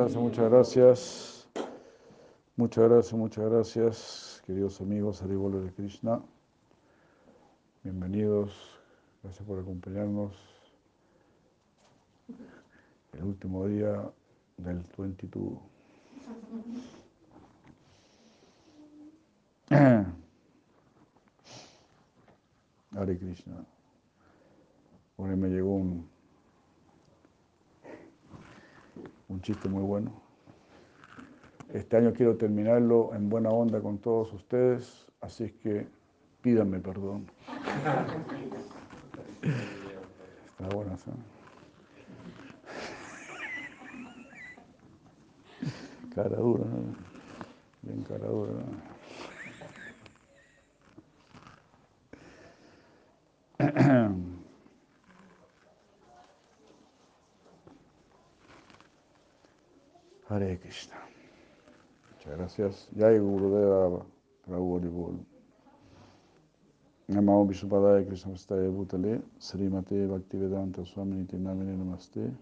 gracias, muchas gracias. Muchas gracias, muchas gracias, queridos amigos Haribolo de Krishna. Bienvenidos, gracias por acompañarnos. El último día del 22. Hare Krishna. Hoy me llegó un, un chiste muy bueno. Este año quiero terminarlo en buena onda con todos ustedes, así es que pídanme perdón. Está bueno, ¿sí? Cara dura, ¿no? Bien cara dura. ¿no? Hare Krishna. Muchas gracias. Jai Gurudeva Prabhu Haribol. Namo Vishnupadaya Krishna Vastaya Bhutale Srimate Bhaktivedanta Swami Niti Namine Namaste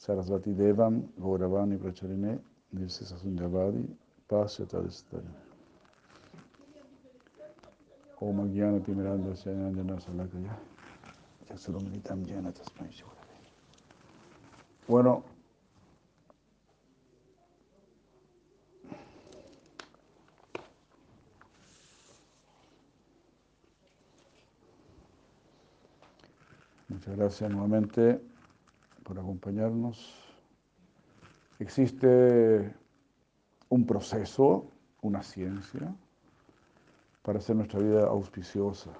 Sarasvati Devam Gauravani Pracharine Nirsi Sasundhavadi Pasyata Distari Om Agyana Timiranda Sayanandana Salakaya Yasurumilitam Jana Tasmai Bueno, Muchas gracias nuevamente por acompañarnos. Existe un proceso, una ciencia, para hacer nuestra vida auspiciosa.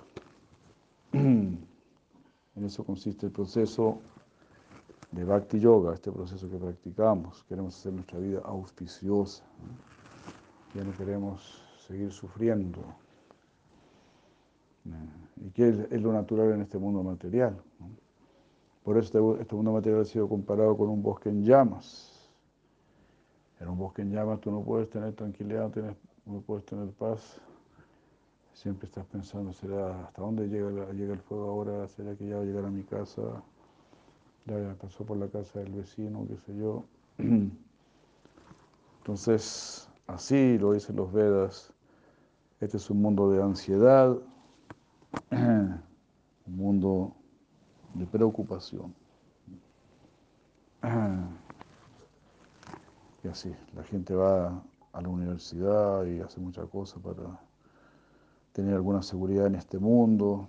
En eso consiste el proceso de Bhakti Yoga, este proceso que practicamos. Queremos hacer nuestra vida auspiciosa. Ya no queremos seguir sufriendo. ¿Y qué es lo natural en este mundo material? Por eso este, este, mundo material ha sido comparado con un bosque en llamas. En un bosque en llamas tú no puedes tener tranquilidad, no, no puedes tener paz. Siempre estás pensando, ¿será hasta dónde llega, llega el fuego ahora? ¿Será que ya va a llegar a mi casa? Ya pasó por la casa del vecino, qué sé yo. Entonces, así lo dicen los Vedas. Este es un mundo de ansiedad, un mundo de preocupación. Y así, la gente va a la universidad y hace muchas cosas para tener alguna seguridad en este mundo.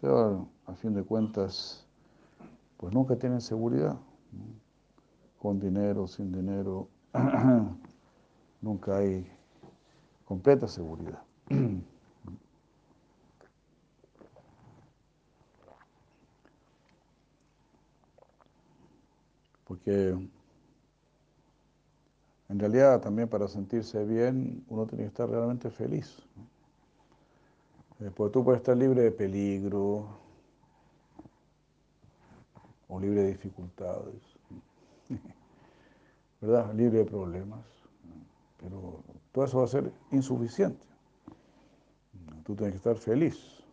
Pero a fin de cuentas, pues nunca tienen seguridad. Con dinero, sin dinero, nunca hay completa seguridad. Porque en realidad también para sentirse bien uno tiene que estar realmente feliz. Eh, porque tú puedes estar libre de peligro o libre de dificultades, ¿verdad? Libre de problemas. Pero todo eso va a ser insuficiente. Tú tienes que estar feliz.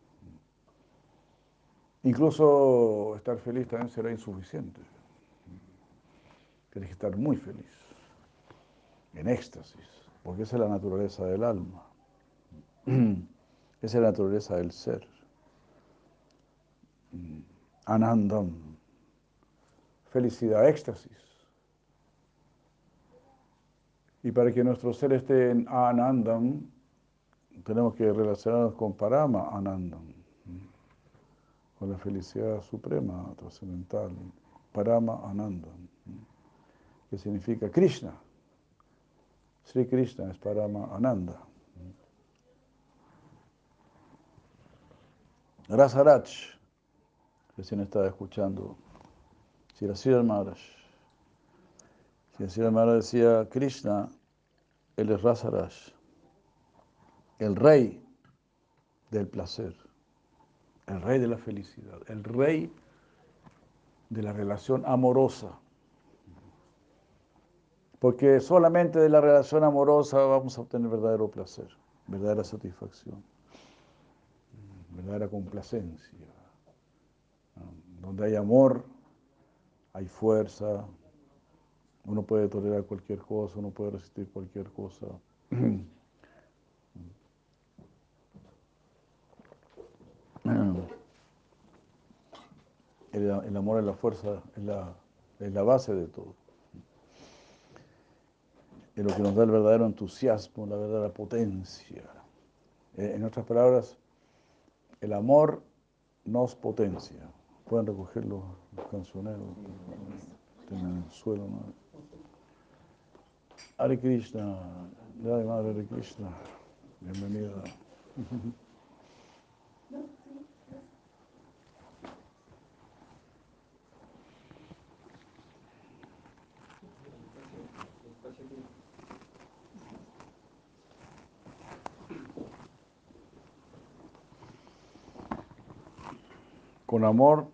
Incluso estar feliz también será insuficiente. Tienes que estar muy feliz, en éxtasis, porque esa es la naturaleza del alma. Esa es la naturaleza del ser. Anandam, felicidad, éxtasis. Y para que nuestro ser esté en Anandam, tenemos que relacionarnos con Parama Anandam, con la felicidad suprema, trascendental, Parama Anandam que significa Krishna. Sri Krishna es Parama Ananda. Rasaraj, recién estaba escuchando, Sirasira Maharaj. Sirasira Maharaj decía, Krishna, él es Rasaraj, el rey del placer, el rey de la felicidad, el rey de la relación amorosa porque solamente de la relación amorosa vamos a obtener verdadero placer, verdadera satisfacción, verdadera complacencia. Donde hay amor, hay fuerza, uno puede tolerar cualquier cosa, uno puede resistir cualquier cosa. El, amor es la fuerza, es la, base de todo. Es lo que nos da el verdadero entusiasmo, la verdadera potencia. Eh, en otras palabras, el amor nos potencia. Pueden recoger los, cancioneros en el suelo. ¿no? Hare Krishna, Madre Hare Krishna, bienvenida. Con amor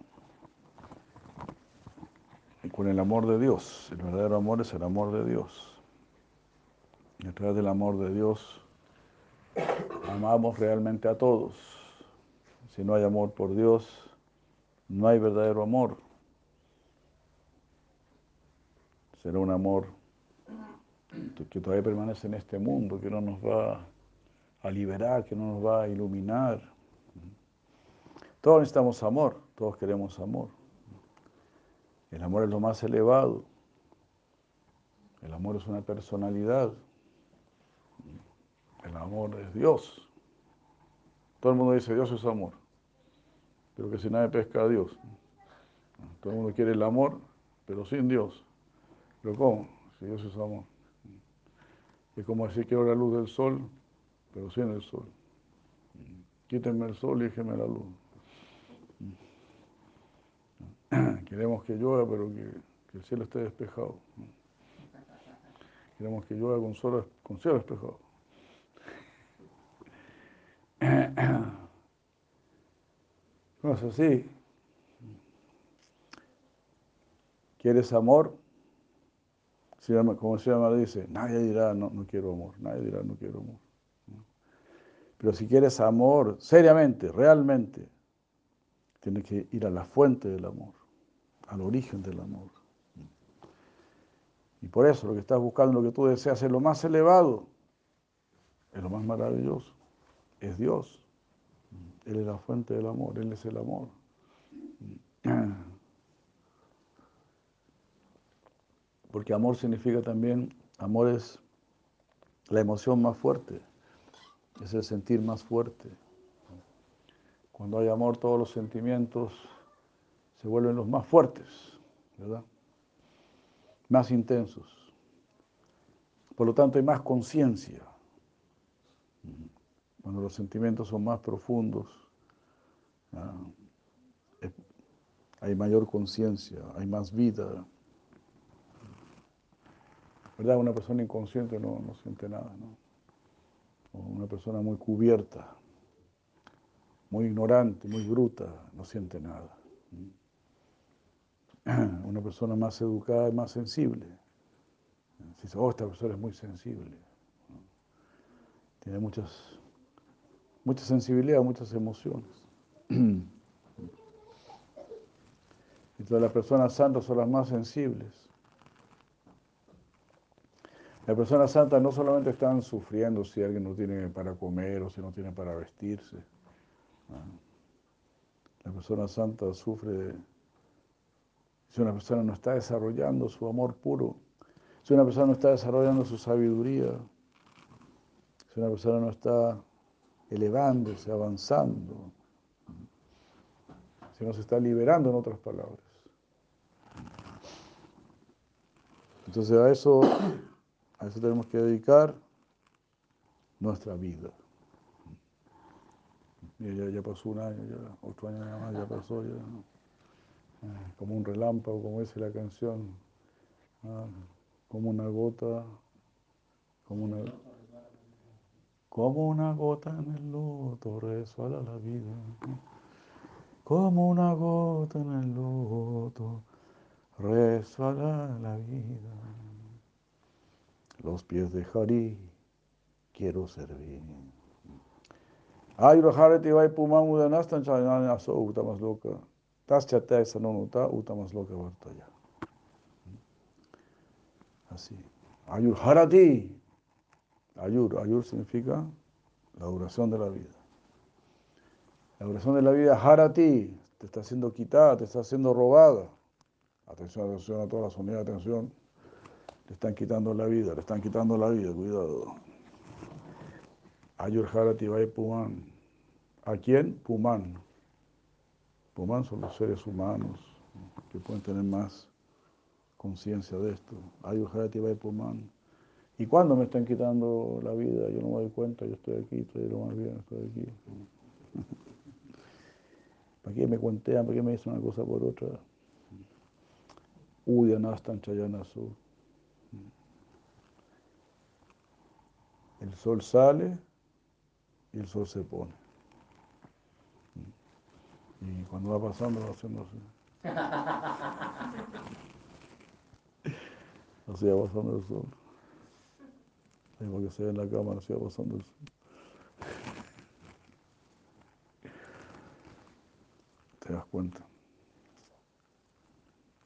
y con el amor de Dios. El verdadero amor es el amor de Dios. Y a través del amor de Dios amamos realmente a todos. Si no hay amor por Dios, no hay verdadero amor. Será un amor que todavía permanece en este mundo, que no nos va a liberar, que no nos va a iluminar. Todos necesitamos amor, todos queremos amor. El amor es lo más elevado. El amor es una personalidad. El amor es Dios. Todo el mundo dice Dios es amor, pero que si nadie pesca a Dios. Todo el mundo quiere el amor, pero sin Dios. ¿Pero cómo? Si Dios es amor. Es como decir quiero la luz del sol, pero sin el sol. Quítenme el sol y déjenme la luz. Queremos que llueva, pero que, el cielo esté despejado. Queremos que llueva con, con cielo despejado. No es así. ¿Quieres amor? Como el Señor dice, nadie dirá no, no quiero amor, nadie dirá no quiero amor. Pero si quieres amor seriamente, realmente, tienes que ir a la fuente del amor al origen del amor. Y por eso lo que estás buscando, lo que tú deseas es lo más elevado, es lo más maravilloso, es Dios. Él es la fuente del amor, Él es el amor. Porque amor significa también, amor es la emoción más fuerte, es el sentir más fuerte. Cuando hay amor, todos los sentimientos se vuelven los más fuertes, ¿verdad? Más intensos. Por lo tanto, hay más conciencia. Cuando los sentimientos son más profundos, hay mayor conciencia, hay más vida. ¿Verdad? Una persona inconsciente no, no siente nada, ¿no? O una persona muy cubierta, muy ignorante, muy bruta, no siente nada. una persona más educada y más sensible. Si dice, oh, esta persona es muy sensible. Tiene muchas, mucha sensibilidad, muchas emociones. Entonces las personas santas son las más sensibles. Las personas santas no solamente están sufriendo si alguien no tiene para comer o si no tiene para vestirse. La persona santa sufre si una persona no está desarrollando su amor puro, si una persona no está desarrollando su sabiduría, si una persona no está elevándose, avanzando, si no se está liberando en otras palabras. Entonces a eso, a eso tenemos que dedicar nuestra vida. ya, pasó un año, ya otro año más, ya pasó, ya. Ah, como un relámpago, como dice la canción, ah, como una gota, como una, como una gota en el loto resbala la vida, como una gota en el loto resbala la vida. Los pies de Jari quiero servir. Ay, Rajareti vai pumamudanastan chanana so más loca. Así. Ayur Harati. Ayur. Ayur significa la duración de la vida. La duración de la vida, Harati, te está siendo quitada, te está siendo robada. Atención, atención a todas las unidades de atención. Le están quitando la vida, le están quitando la vida, cuidado. Ayur Harati Vai Puman. ¿A quién? Puman. Son los seres humanos que pueden tener más conciencia de esto. Ayur Harati Vai Puman. ¿Y cuándo me están quitando la vida? Yo no me doy cuenta, yo estoy aquí, estoy lo más bien, estoy aquí. ¿Para qué me cuentean? ¿Para qué me dicen una cosa por otra? Uyanastan Chayanasu. El sol sale y el sol se pone. Y cuando va pasando va haciendo así. Así va pasando el sol. Como que se ve en la cámara, así va pasando el sol. ¿Te das cuenta?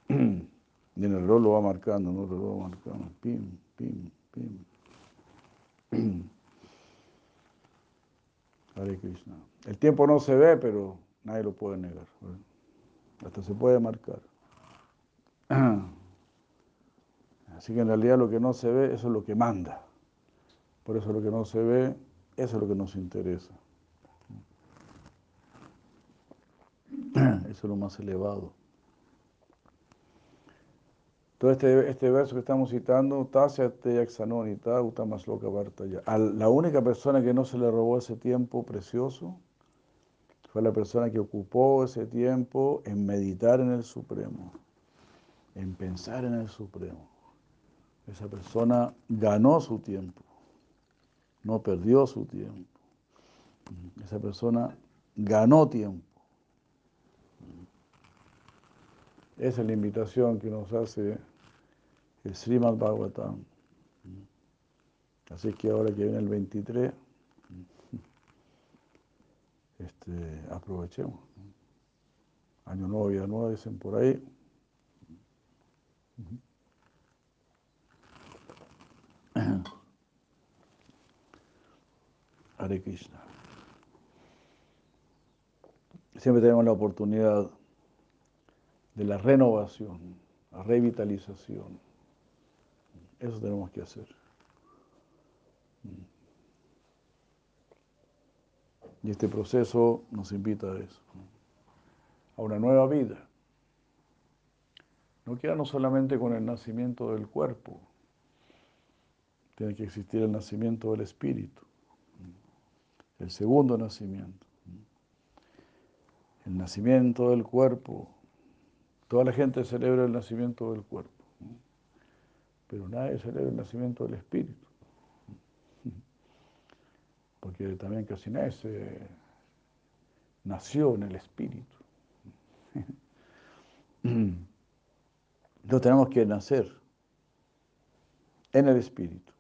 Y en el reloj lo va marcando, ¿no? El reloj va marcando. Pim, pim, pim. Hare Krishna. El tiempo no se ve, pero nadie lo puede negar. ¿verdad? Hasta se puede marcar. Así que en realidad lo que no se ve, eso es lo que manda. Por eso lo que no se ve, eso es lo que nos interesa. Eso es lo más elevado. Todo este, este verso que estamos citando, la única persona que no se le robó ese tiempo precioso fue la persona que ocupó ese tiempo en meditar en el Supremo, en pensar en el Supremo. Esa persona ganó su tiempo, no perdió su tiempo. Esa persona ganó tiempo. Esa es la invitación que nos hace el Srimad Bhagavatam. Así que ahora que viene el 23, este, aprovechemos. Año nuevo, vida nueva, dicen por ahí. Hare Krishna. Siempre tenemos la oportunidad de la renovación, la revitalización. Eso tenemos que hacer. Y este proceso nos invita a eso, a una nueva vida. No queda solamente con el nacimiento del cuerpo, tiene que existir el nacimiento del espíritu, el segundo nacimiento. El nacimiento del cuerpo, toda la gente celebra el nacimiento del cuerpo pero nadie celebra el nacimiento del espíritu. Porque también nadie se nació en el espíritu. Entonces tenemos que nacer en el espíritu.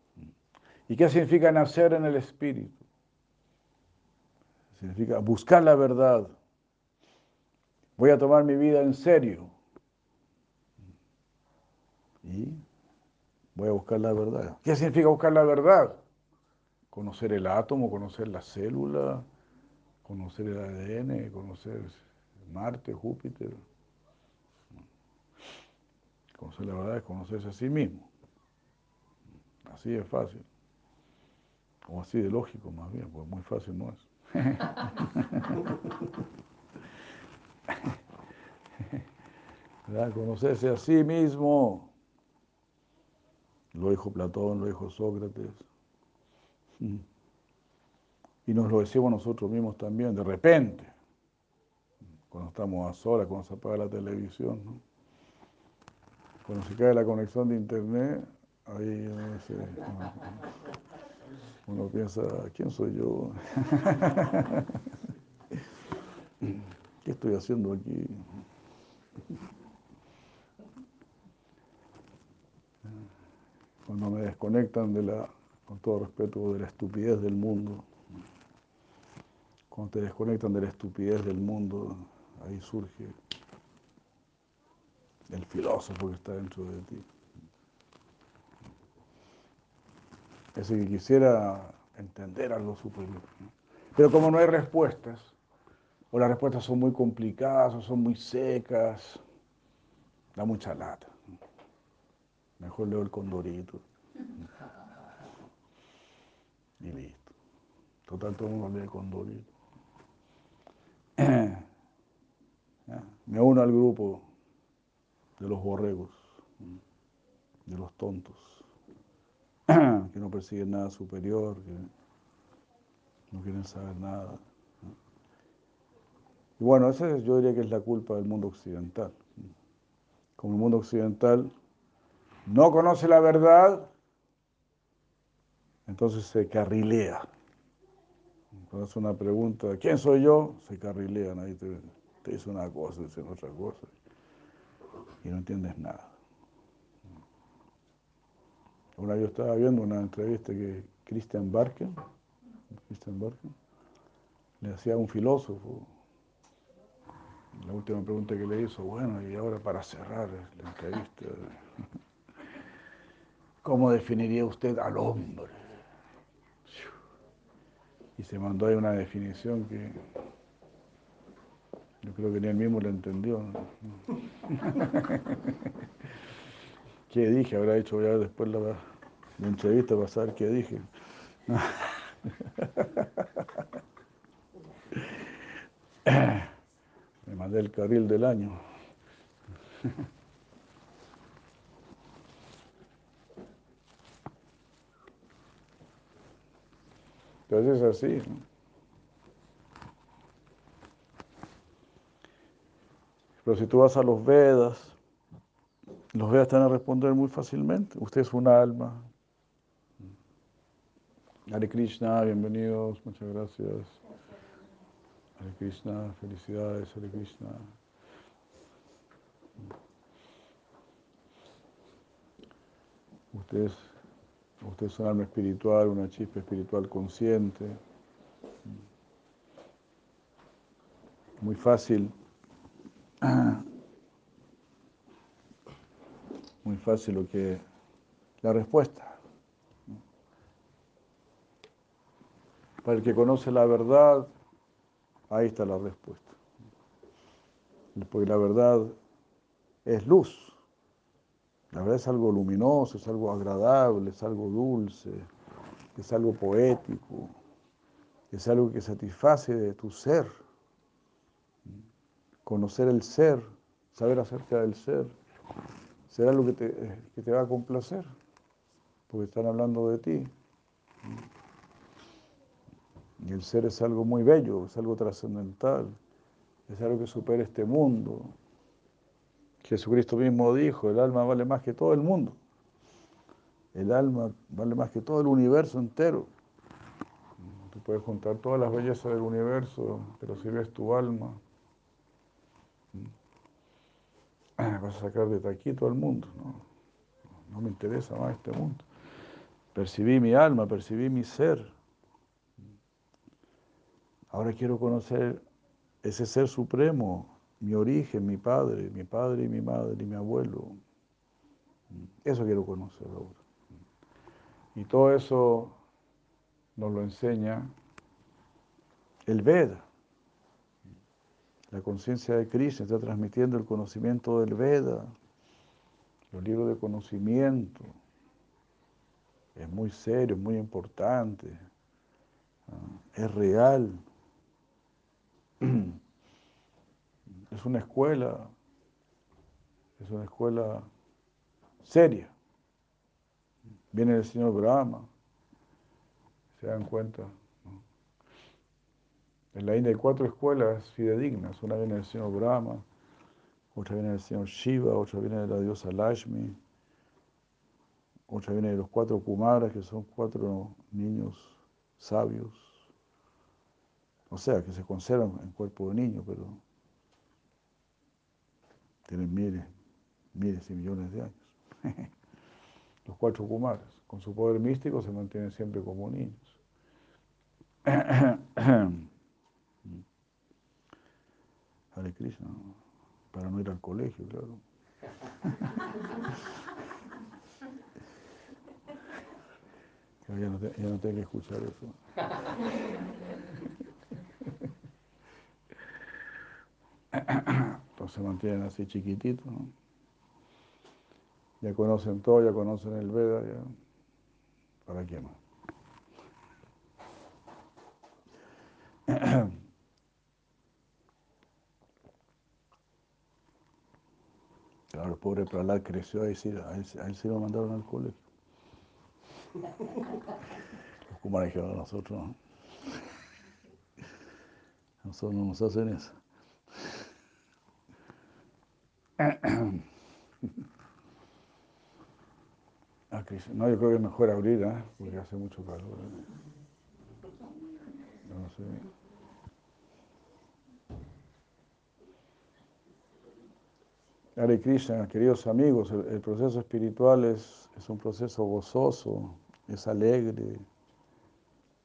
¿Y qué significa nacer en el espíritu? Significa buscar la verdad. Voy a tomar mi vida en serio. Y Voy a buscar la verdad. ¿Qué significa buscar la verdad? Conocer el átomo, conocer la célula, conocer el ADN, conocer Marte, Júpiter. Conocer la verdad es conocerse a sí mismo. Así de fácil. O así de lógico más bien, porque muy fácil no es. Conocerse a sí mismo. Lo dijo Platón, lo dijo Sócrates. Y nos lo decimos nosotros mismos también, de repente, cuando estamos a solas, cuando se apaga la televisión. Cuando se cae la conexión de internet, ahí uno piensa, ¿quién soy yo? ¿Qué estoy haciendo aquí? cuando me desconectan de la, con todo respeto, de la estupidez del mundo, cuando te desconectan de la estupidez del mundo, ahí surge el filósofo que está dentro de ti. ese que quisiera entender algo superior. Pero como no hay respuestas, o las respuestas son muy complicadas o son muy secas, da mucha lata. Mejor leo el condorito. Y listo. Total, todo el mundo lee condorito. Me uno al grupo de los borregos, de los tontos, que no persiguen nada superior, que no quieren saber nada. Y bueno, esa yo diría que es la culpa del mundo occidental. Como el mundo occidental no conoce la verdad, entonces se carrilea. Cuando hace una pregunta, ¿quién soy yo? Se carrilean, ahí te, te dice una cosa, dice otra cosa, y no entiendes nada. Una yo estaba viendo una entrevista que Christian Barken, Christian Barken, le hacía a un filósofo. La última pregunta que le hizo, bueno, y ahora para cerrar la entrevista, ¿cómo definiría usted al hombre? Y se mandó ahí una definición que yo creo que ni él mismo lo entendió. ¿Qué dije? Habrá hecho ya después la, la entrevista para saber qué dije. Me mandé el carril del año. Entonces es así. Pero si tú vas a los Vedas, los Vedas te van a responder muy fácilmente. Usted es un alma. Hare Krishna, bienvenidos, muchas gracias. Hare Krishna, felicidades, Hare Krishna. Usted es, usted es un alma espiritual, una chispa espiritual consciente. Muy fácil muy fácil lo que la respuesta. Para el que conoce la verdad, ahí está la respuesta. Porque la verdad es luz. La verdad es algo luminoso, es algo agradable, es algo dulce, es algo poético, es algo que satisface de tu ser conocer el ser, saber acerca del ser, será lo que te, te va a complacer, porque están hablando de ti. Y el ser es algo muy bello, es algo trascendental, es algo que supera este mundo. Jesucristo mismo dijo, el alma vale más que todo el mundo. El alma vale más que todo el universo entero. Tú puedes juntar todas las bellezas del universo, pero si ves tu alma, vas a sacar de aquí todo el mundo. ¿no? no me interesa más este mundo. Percibí mi alma, percibí mi ser. Ahora quiero conocer ese ser supremo, mi origen, mi padre, mi padre y mi madre y mi abuelo. Eso quiero conocer ahora. Y todo eso nos lo enseña el Veda. La conciencia de Krishna está transmitiendo el conocimiento del Veda, los libros de conocimiento. Es muy serio, es muy importante, es real. Es una escuela, es una escuela seria. Viene el señor Brahma, se dan cuenta. En la India hay cuatro escuelas fidedignas. Una viene del señor Brahma, otra viene del señor Shiva, otra viene de la diosa Lashmi, otra viene de los cuatro Kumaras, que son cuatro niños sabios. O sea, que se conservan en cuerpo de niño, pero tienen miles, miles y millones de años. los cuatro Kumaras, con su poder místico, se mantienen siempre como niños. Hare Krishna, para no ir al colegio, claro. Ya no, te, ya no tengo que escuchar eso. Se mantienen así chiquititos. Ya conocen todo, ya conocen el Veda. Ya. ¿Para qué más? Claro, el pobre Prahlad creció ahí, sí, a sí lo mandaron al colegio. Los Kumaras dijeron a nosotros, ¿no? nosotros no nos hacen eso. Ah. No, yo creo que es mejor abrir, ¿eh? porque hace mucho calor. ¿eh? No sé. Hare Krishna, queridos amigos, el, el proceso espiritual es, es, un proceso gozoso, es alegre,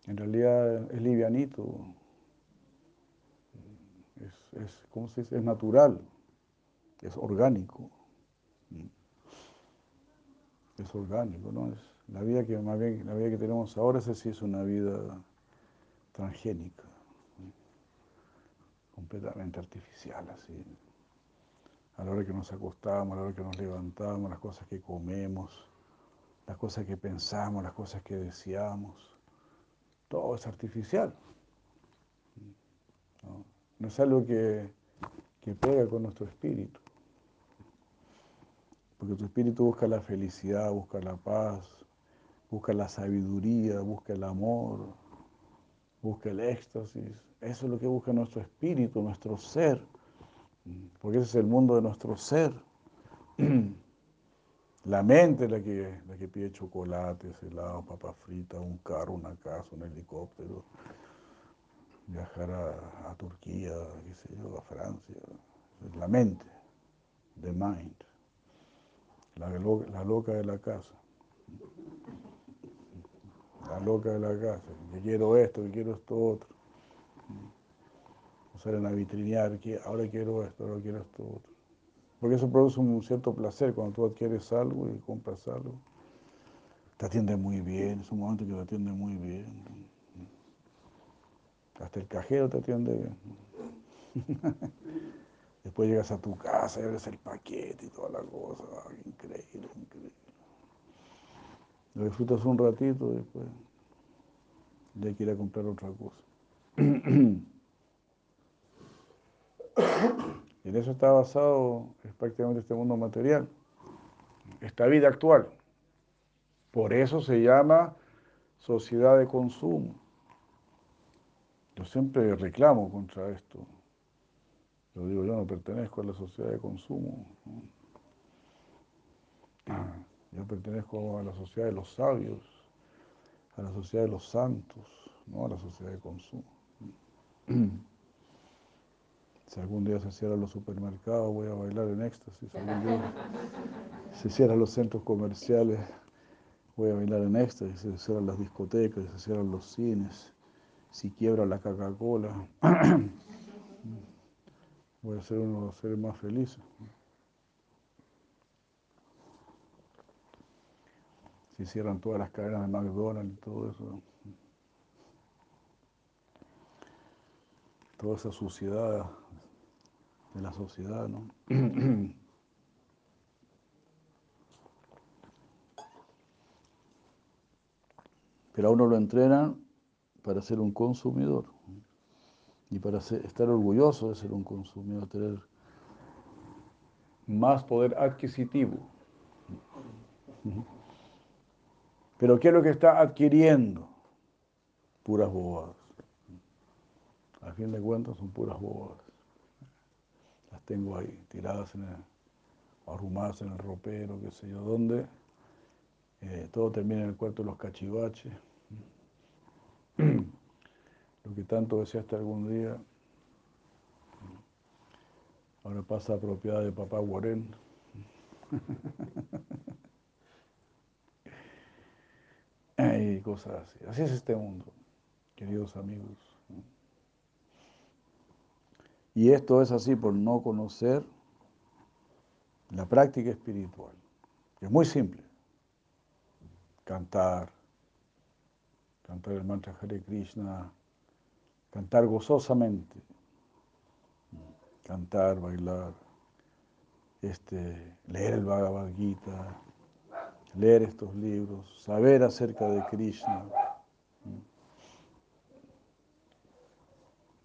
en realidad es livianito, es, es, ¿cómo se dice? es natural, es orgánico. Es orgánico, ¿no? Es la vida que más bien, la vida que tenemos ahora, esa sí es una vida transgénica, completamente artificial, así a la hora que nos acostamos, a la hora que nos levantamos, las cosas que comemos, las cosas que pensamos, las cosas que deseamos, todo es artificial. No, no es algo que, que pega con nuestro espíritu. Porque tu espíritu busca la felicidad, busca la paz, busca la sabiduría, busca el amor, busca el éxtasis. Eso es lo que busca nuestro espíritu, nuestro ser porque ese es el mundo de nuestro ser. La mente es la que, la que pide chocolates, helado, papa frita, un carro, una casa, un helicóptero, viajar a, a Turquía, qué sé yo, a Francia. Es la mente, the mind, la, loca de la casa. La loca de la casa, que quiero esto, que quiero esto otro salen a vitrinear, ahora quiero esto, ahora quiero esto otro. Porque eso produce un cierto placer cuando tú adquieres algo y compras algo. Te atiende muy bien, es un momento que te atiende muy bien. Hasta el cajero te atiende bien. Después llegas a tu casa y abres el paquete y toda la cosa. increíble, increíble. Lo disfrutas un ratito y después ya a comprar otra cosa. En eso está basado prácticamente este mundo material, esta vida actual. Por eso se llama sociedad de consumo. Yo siempre reclamo contra esto. Yo digo, yo no pertenezco a la sociedad de consumo. Yo pertenezco a la sociedad de los sabios, a la sociedad de los santos, no a la sociedad de consumo. Si algún día se cierran los supermercados, voy a bailar en éxtasis. Si algún día se cierran los centros comerciales, voy a bailar en éxtasis. Si se cierran las discotecas, si se cierran los cines, si quiebra la Coca-Cola, voy a ser uno de los seres más felices. Si cierran todas las cadenas de McDonald's y todo eso. Toda esa suciedad de la sociedad, ¿no? Pero a uno lo entrenan para ser un consumidor y para estar orgulloso de ser un consumidor, tener más poder adquisitivo. Pero ¿qué es lo que está adquiriendo? Puras bobadas. A fin de cuentas son puras bobadas tengo ahí tiradas en el, arrumadas en el ropero, qué sé yo dónde. Eh, todo termina en el cuarto de los cachivaches. Lo que tanto deseaste algún día, ahora pasa a propiedad de papá Guarén. y cosas así. Así es este mundo, queridos amigos. Y esto es así por no conocer la práctica espiritual, es muy simple. Cantar, cantar el mantra Hare Krishna, cantar gozosamente, cantar, bailar, este, leer el Bhagavad Gita, leer estos libros, saber acerca de Krishna.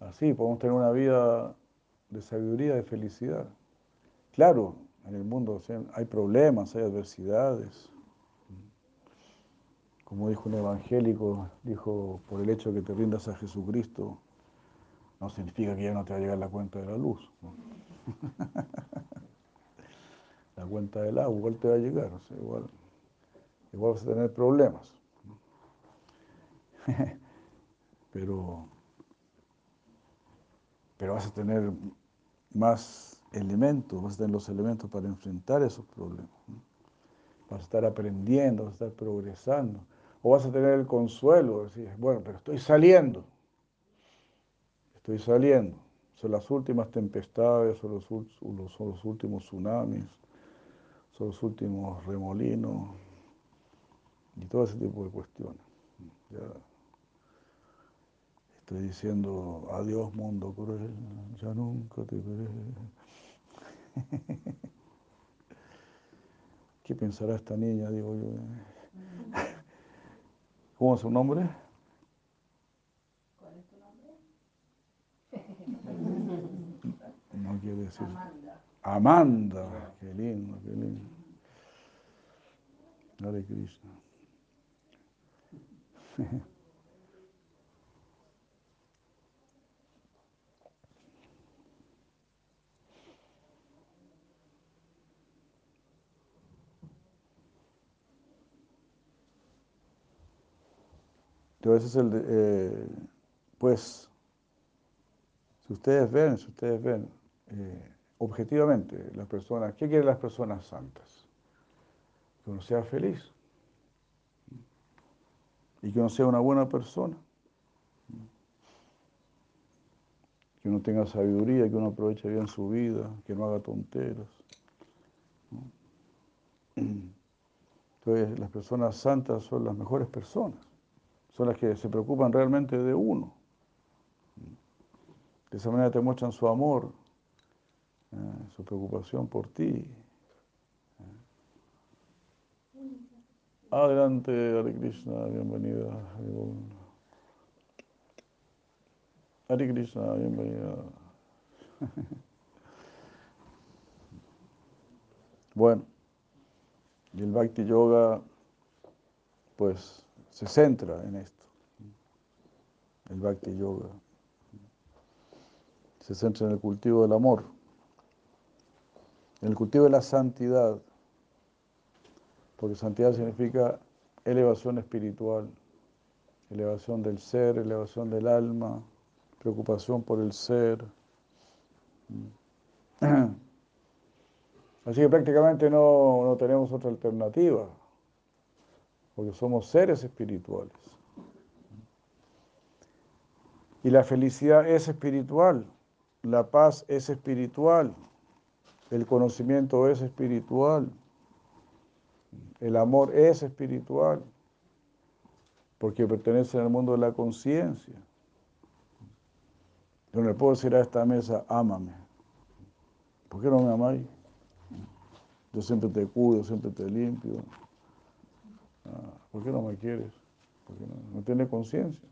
Así podemos tener una vida de sabiduría, de felicidad. Claro, en el mundo hay problemas, hay adversidades. Como dijo un evangélico, dijo, por el hecho de que te rindas a Jesucristo, no significa que ya no te va a llegar la cuenta de la luz. la cuenta del agua igual te va a llegar, igual, igual vas a tener problemas. pero, pero vas a tener más elementos, vas a tener los elementos para enfrentar esos problemas. Vas a estar aprendiendo, vas a estar progresando. O vas a tener el consuelo, de bueno, pero estoy saliendo. Estoy saliendo. Son las últimas tempestades, son los, últimos tsunamis, son los últimos remolinos y todo ese tipo de cuestiones. estoy diciendo adiós mundo cruel, ya nunca te veré. ¿Qué pensará esta niña? Digo yo. ¿Cómo es su nombre? ¿Cuál es tu nombre? No quiere decir. Amanda. Amanda. Qué lindo, qué lindo. Hare Krishna. Entonces, el eh, pues, si ustedes ven, si ustedes ven, eh, objetivamente, las personas, ¿qué quieren las personas santas? Que uno sea feliz y que uno sea una buena persona, que uno tenga sabiduría, que uno aproveche bien su vida, que no haga tonteras. Entonces, las personas santas son las mejores personas son las que se preocupan realmente de uno. De esa manera te muestran su amor, eh, su preocupación por ti. Adelante, Hare Krishna, bienvenida. Hare Krishna, bienvenida. Bueno, y el Bhakti Yoga, pues se centra en esto, el Bhakti Yoga. Se centra en el cultivo del amor, en el cultivo de la santidad, porque santidad significa elevación espiritual, elevación del ser, elevación del alma, preocupación por el ser. Así que prácticamente no, no tenemos otra alternativa porque somos seres espirituales. Y la felicidad es espiritual, la paz es espiritual, el conocimiento es espiritual, el amor es espiritual, porque pertenece al mundo de la conciencia. Yo le puedo decir a esta mesa, ámame. ¿Por qué no me amáis? Yo siempre te cuido, siempre te limpio. Ah, ¿Por qué no me quieres? Porque no, no tiene conciencia.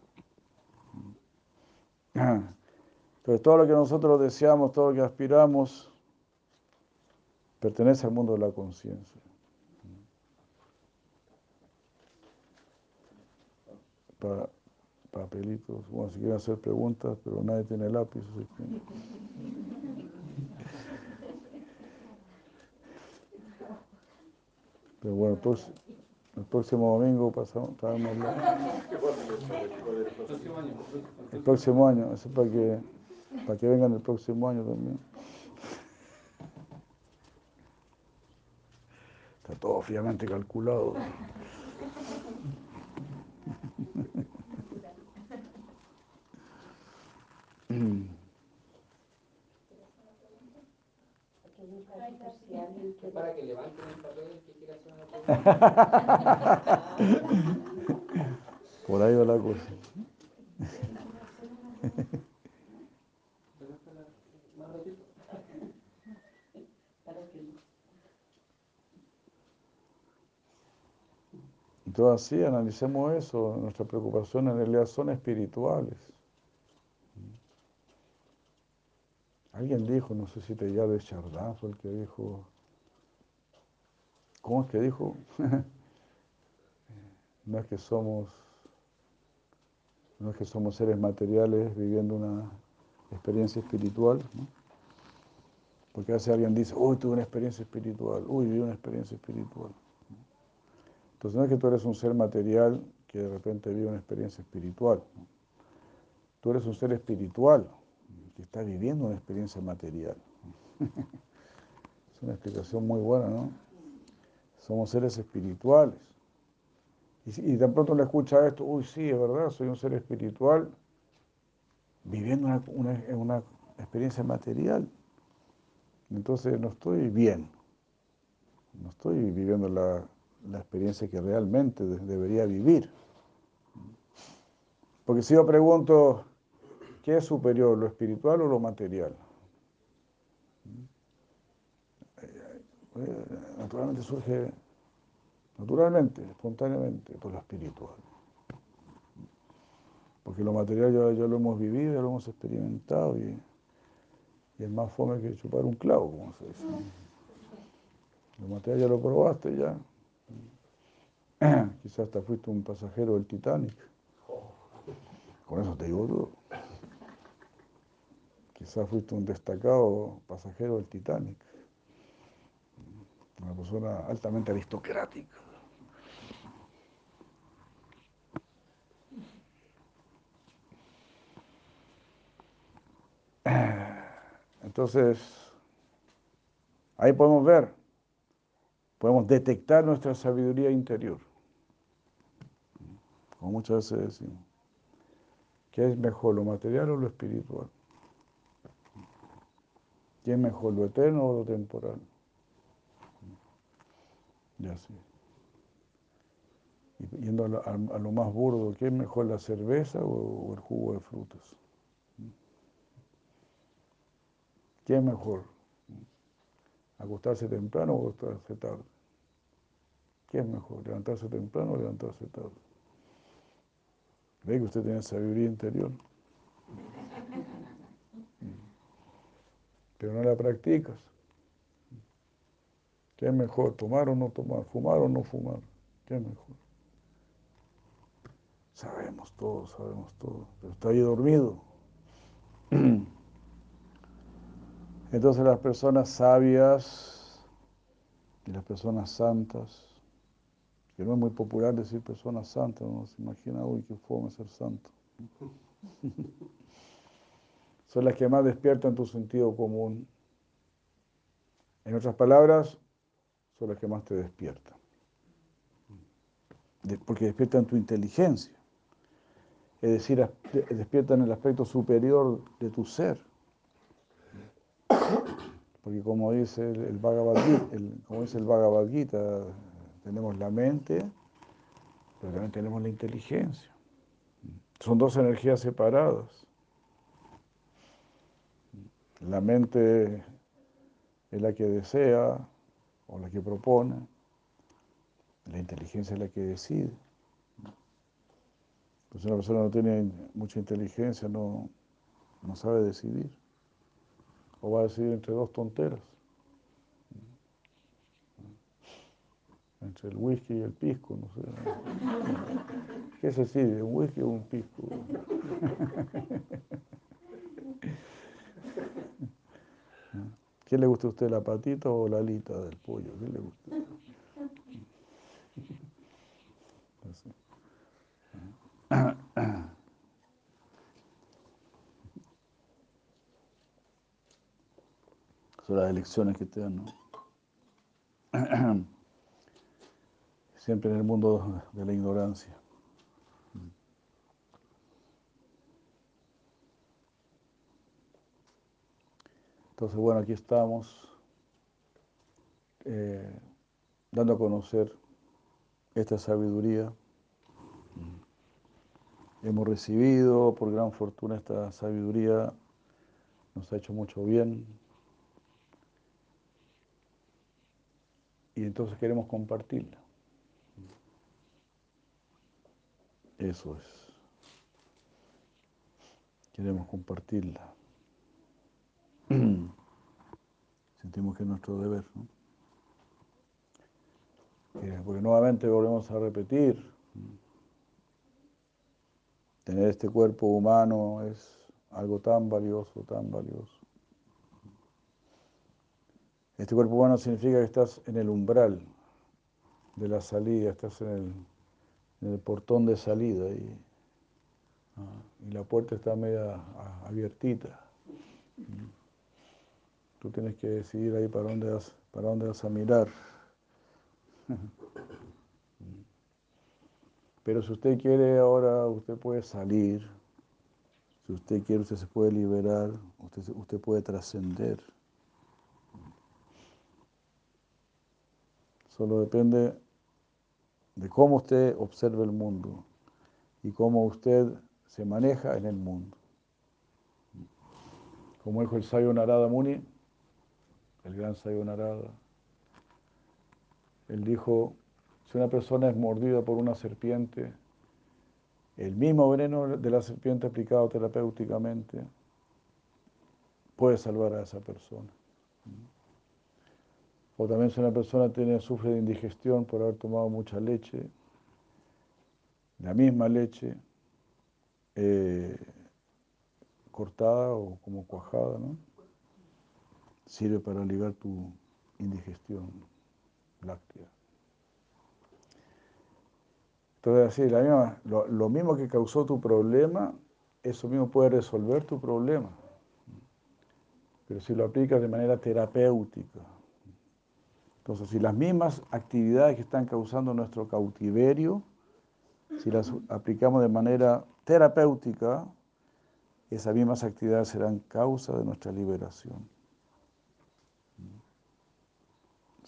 Entonces todo lo que nosotros deseamos, todo lo que aspiramos, pertenece al mundo de la conciencia. Para papelitos, bueno, si quieren hacer preguntas, pero nadie tiene lápiz. Pero bueno, entonces... El próximo domingo pasamos, estábamos El próximo año, eso es para que, para que vengan el próximo año también. Está todo fríamente calculado. Para que levanten el papel que quiera hacer una Por ahí va la cosa. Entonces, así analicemos eso. Nuestras preocupaciones en realidad son espirituales. Alguien dijo, no sé si te ya de Chardin fue el que dijo, ¿cómo es que dijo? no es que somos, no es que somos seres materiales viviendo una experiencia espiritual, ¿no? porque a veces alguien dice, uy, tuve una experiencia espiritual, uy, viví una experiencia espiritual. Entonces no es que tú eres un ser material que de repente vive una experiencia espiritual. Tú eres un ser espiritual que está viviendo una experiencia material. es una explicación muy buena, ¿no? Somos seres espirituales. Y, de pronto le escucha esto, uy, sí, es verdad, soy un ser espiritual viviendo una, experiencia material. Entonces no estoy bien, no estoy viviendo la, la experiencia que realmente debería vivir. Porque si yo pregunto, ¿qué es superior, lo espiritual o lo material? Naturalmente surge, naturalmente, espontáneamente, por lo espiritual. Porque lo material ya, lo hemos vivido, ya lo hemos experimentado y, y, es más fome que chupar un clavo, como se dice. Lo material ya lo probaste ya. Quizás hasta fuiste un pasajero del Titanic. Con eso te digo todo. Quizás fuiste un destacado pasajero del Titanic. Una persona altamente aristocrática. Entonces, ahí podemos ver, podemos detectar nuestra sabiduría interior como muchas veces decimos. ¿Qué es mejor, lo material o lo espiritual? ¿Qué es mejor, lo eterno o lo temporal? Ya sí. Y yendo a lo, más burdo, ¿qué es mejor, la cerveza o, el jugo de frutas? ¿Qué es mejor? ¿Acostarse temprano o acostarse tarde? ¿Qué es mejor, levantarse temprano o levantarse tarde? Ve que usted tiene sabiduría interior. Pero no la practicas. ¿Qué es mejor, tomar o no tomar, fumar o no fumar? ¿Qué mejor? Sabemos todo, sabemos todo, pero está ahí dormido. Entonces las personas sabias y las personas santas que no es muy popular decir personas santas, uno se imagina, uy, qué fome ser santo. Son las que más despiertan tu sentido común. En otras palabras, son las que más te despiertan. Porque despiertan tu inteligencia. Es decir, despiertan el aspecto superior de tu ser. Porque como dice el, Bhagavad Gita, como dice el Bhagavad Gita, tenemos la mente, pero también tenemos la inteligencia. Son dos energías separadas. La mente es la que desea o la que propone. La inteligencia es la que decide. Entonces una persona no tiene mucha inteligencia, no, no sabe decidir. O va a decidir entre dos tonteras. entre el whisky y el pisco, no sé. ¿Qué se sigue, un whisky o un pisco? ¿Qué le gusta a usted, la patita o la alita del pollo? ¿Qué le gusta? Son las elecciones que te dan, ¿no? siempre en el mundo de la ignorancia. Entonces, bueno, aquí estamos eh, dando a conocer esta sabiduría hemos recibido por gran fortuna esta sabiduría, nos ha hecho mucho bien. Y entonces queremos compartirla. Eso es. Queremos compartirla. Sentimos que es nuestro deber. ¿no? Porque nuevamente volvemos a repetir, tener este cuerpo humano es algo tan valioso, tan valioso. Este cuerpo humano significa que estás en el umbral de la salida, estás en el, portón de salida y, ah, y, la puerta está media abiertita. Tú tienes que decidir ahí para dónde vas, para dónde vas a mirar. Pero si usted quiere ahora, usted puede salir. Si usted quiere, usted se puede liberar. Usted, usted puede trascender. Solo depende de cómo usted observa el mundo y cómo usted se maneja en el mundo. Como dijo el sabio Narada Muni, el gran sabio Narada, él dijo, si una persona es mordida por una serpiente, el mismo veneno de la serpiente aplicado terapéuticamente puede salvar a esa persona. O también si una persona tiene, sufre de indigestión por haber tomado mucha leche, la misma leche eh, cortada o como cuajada, ¿no? Sirve para aliviar tu indigestión láctea. Entonces, así, lo, mismo que causó tu problema, eso mismo puede resolver tu problema. Pero si lo aplicas de manera terapéutica. Entonces, si las mismas actividades que están causando nuestro cautiverio, si las aplicamos de manera terapéutica, esas mismas actividades serán causa de nuestra liberación.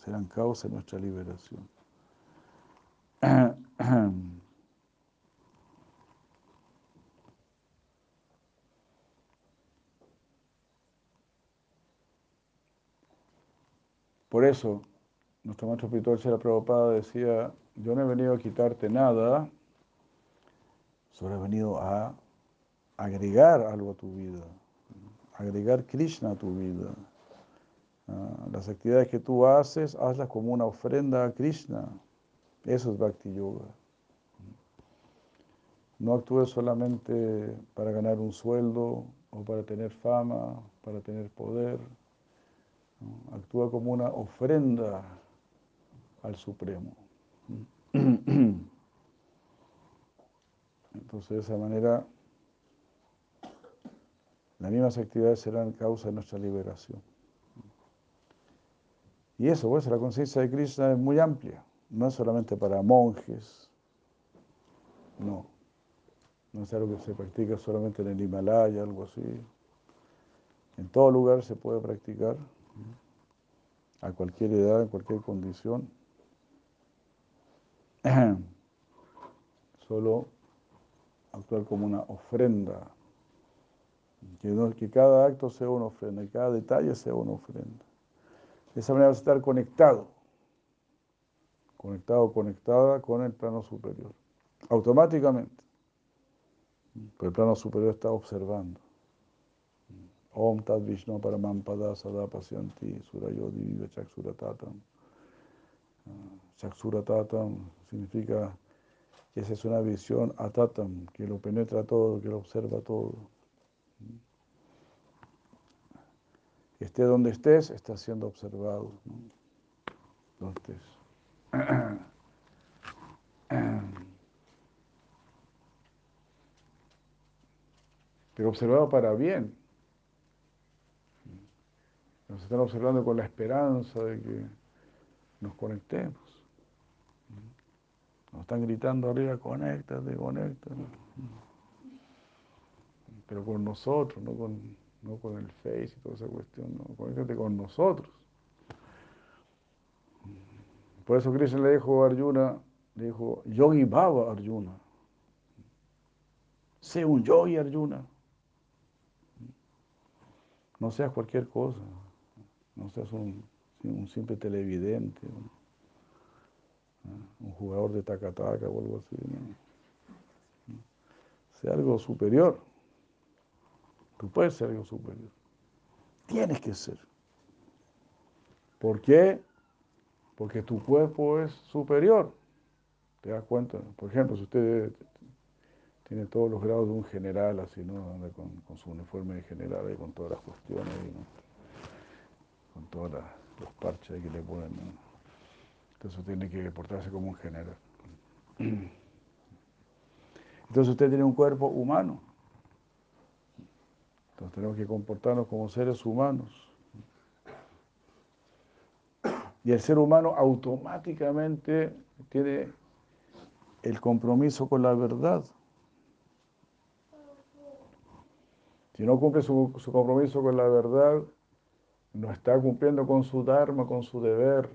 Serán causa de nuestra liberación. Por eso, nuestro maestro espiritual Sera Prabhupada decía, yo no he venido a quitarte nada, solo he venido a agregar algo a tu vida, agregar Krishna a tu vida. Ah, las actividades que tú haces, hazlas como una ofrenda a Krishna. Eso es Bhakti Yoga. No actúes solamente para ganar un sueldo o para tener fama, para tener poder. Actúa como una ofrenda al Supremo. Entonces, de esa manera, las mismas actividades serán causa de nuestra liberación. Y eso, pues, la conciencia de Krishna es muy amplia no es solamente para monjes, no. No es algo que se practica solamente en el Himalaya, algo así. En todo lugar se puede practicar, a cualquier edad, en cualquier condición. Solo actuar como una ofrenda. Que, que cada acto sea una ofrenda, que cada detalle sea una ofrenda. De esa manera vas a estar conectado conectado conectada con el plano superior, automáticamente. Pero el plano superior está observando. Om Tad Vishnu Paramampada Sada Pasyanti Surayodi Viva Chaksuratatam. Chaksuratatam significa que esa es una visión atatam, que lo penetra todo, que lo observa todo. Esté donde estés, está siendo observado. Estés. Pero observado para bien. Nos están observando con la esperanza de que nos conectemos. Nos están gritando arriba, conéctate, conéctate. Pero con nosotros, no con, no con el Face y toda esa cuestión, no, conéctate con nosotros. Por eso Krishna le dijo a Arjuna, le dijo, Yogi Baba Arjuna. Sé un yogi, Arjuna. No seas cualquier cosa. No seas un, simple televidente, un, jugador de tacataca o algo así. Sea algo superior. Tú puedes ser algo superior. Tienes que ser. ¿Por qué? Porque tu cuerpo es superior. ¿Te das cuenta? Por ejemplo, si usted tiene todos los grados de un general, así, ¿no? Con, su uniforme de general y con todas las cuestiones, con todos los parches que le ponen. Entonces tiene que portarse como un general. Entonces usted tiene un cuerpo humano. Entonces tenemos que comportarnos como seres humanos. Y el ser humano automáticamente tiene el compromiso con la verdad. Si no cumple su, compromiso con la verdad, no está cumpliendo con su dharma, con su deber.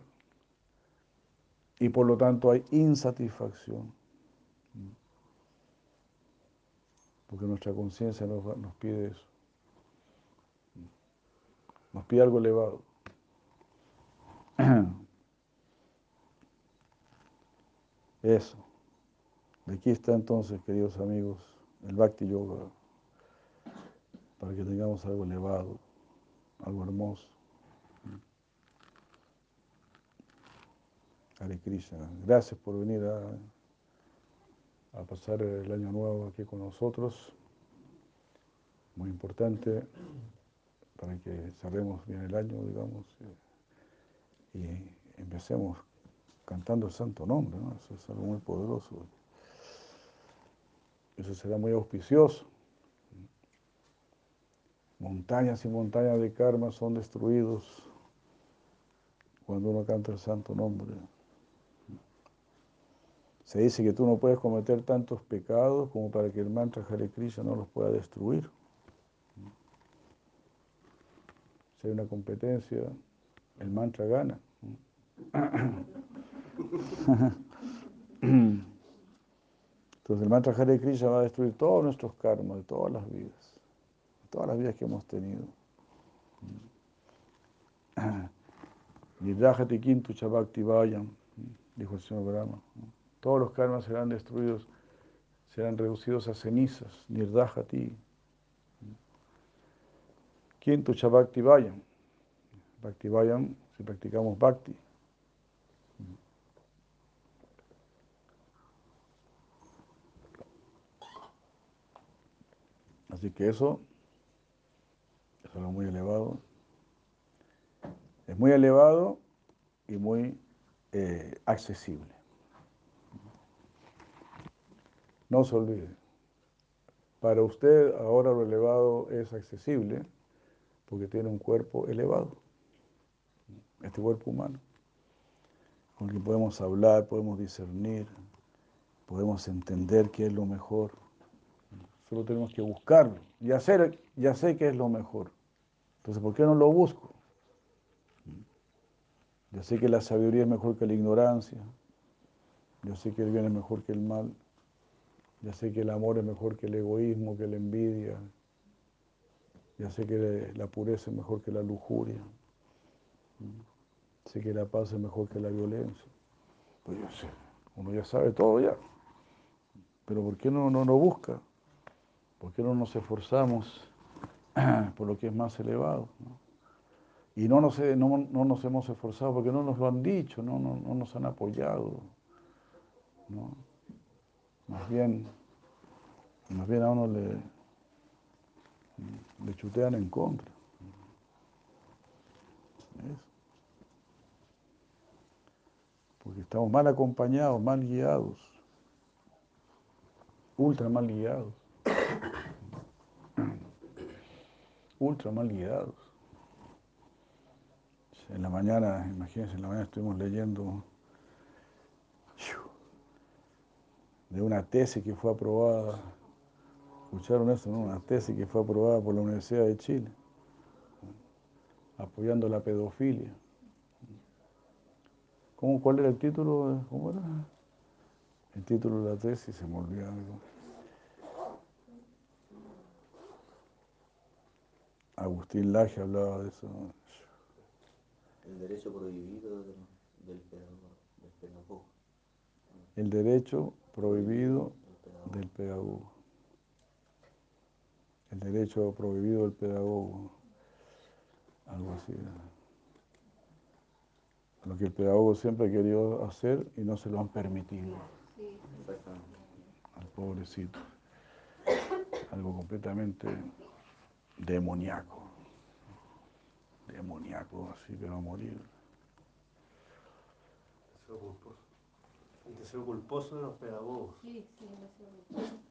Y por lo tanto hay insatisfacción. Porque nuestra conciencia nos, nos pide eso. Nos pide algo elevado. Eso. Aquí está entonces, queridos amigos, el Bhakti Yoga, para que tengamos algo elevado, algo hermoso. Hare Krishna. Gracias por venir a pasar el año nuevo aquí con nosotros. Muy importante para que cerremos bien el año, digamos, y empecemos cantando el santo nombre, ¿no? Eso es algo muy poderoso. Eso será muy auspicioso. Montañas y montañas de karma son destruidos cuando uno canta el santo nombre. Se dice que tú no puedes cometer tantos pecados como para que el mantra Hare Krishna no los pueda destruir. Si hay una competencia, el mantra gana. Entonces el mantra Hare Krishna va a destruir todos nuestros karmas de todas las vidas, todas las vidas que hemos tenido. Nidrajati Kintu Chabakti Vayam, dijo el señor Brahma. Todos los karmas serán destruidos, serán reducidos a cenizas. Nirdajati. Kintu Chabakti Vayam. Bhakti Vayam, si practicamos Bhakti. Así que eso es algo muy elevado. Es muy elevado y muy eh, accesible. No se olvide. Para usted ahora lo elevado es accesible porque tiene un cuerpo elevado, este cuerpo humano, con el que podemos hablar, podemos discernir, podemos entender qué es lo mejor Solo tenemos que buscarlo. Sé, ya sé que es lo mejor. Entonces, ¿por qué no lo busco? Ya sé que la sabiduría es mejor que la ignorancia. Ya sé que el bien es mejor que el mal. Ya sé que el amor es mejor que el egoísmo, que la envidia. Ya sé que la pureza es mejor que la lujuria. Sé que la paz es mejor que la violencia. Pues ya sé, uno ya sabe todo ya. Pero ¿por qué no, no, no busca? ¿Por qué no nos esforzamos por lo que es más elevado? Y no nos, no, nos, hemos esforzado porque no nos lo han dicho, no, no, nos han apoyado. Más, bien, más bien a uno le, le chutean en contra. Porque estamos mal acompañados, mal guiados, ultra mal guiados. ultra mal guiados. En la mañana, imagínense, en la mañana estuvimos leyendo de una tesis que fue aprobada, Escucharon eso, ¿no? Una tesis que fue aprobada por la Universidad de Chile, apoyando la pedofilia. ¿Cómo, ¿Cuál era el título? ¿Cómo era? El título de la tesis se me olvidó algo. Agustín Laje hablaba de eso. El derecho prohibido del, del, pedagogo. El derecho prohibido del pedagogo. Del pedagogo. El derecho prohibido del pedagogo. Algo así. Lo que el pedagogo siempre ha querido hacer y no se lo han permitido. Al pobrecito. Algo completamente demoníaco. Demoníaco, así que va a morir. El deseo culposo de los pedagogos. Sí, sí, el deseo culposo.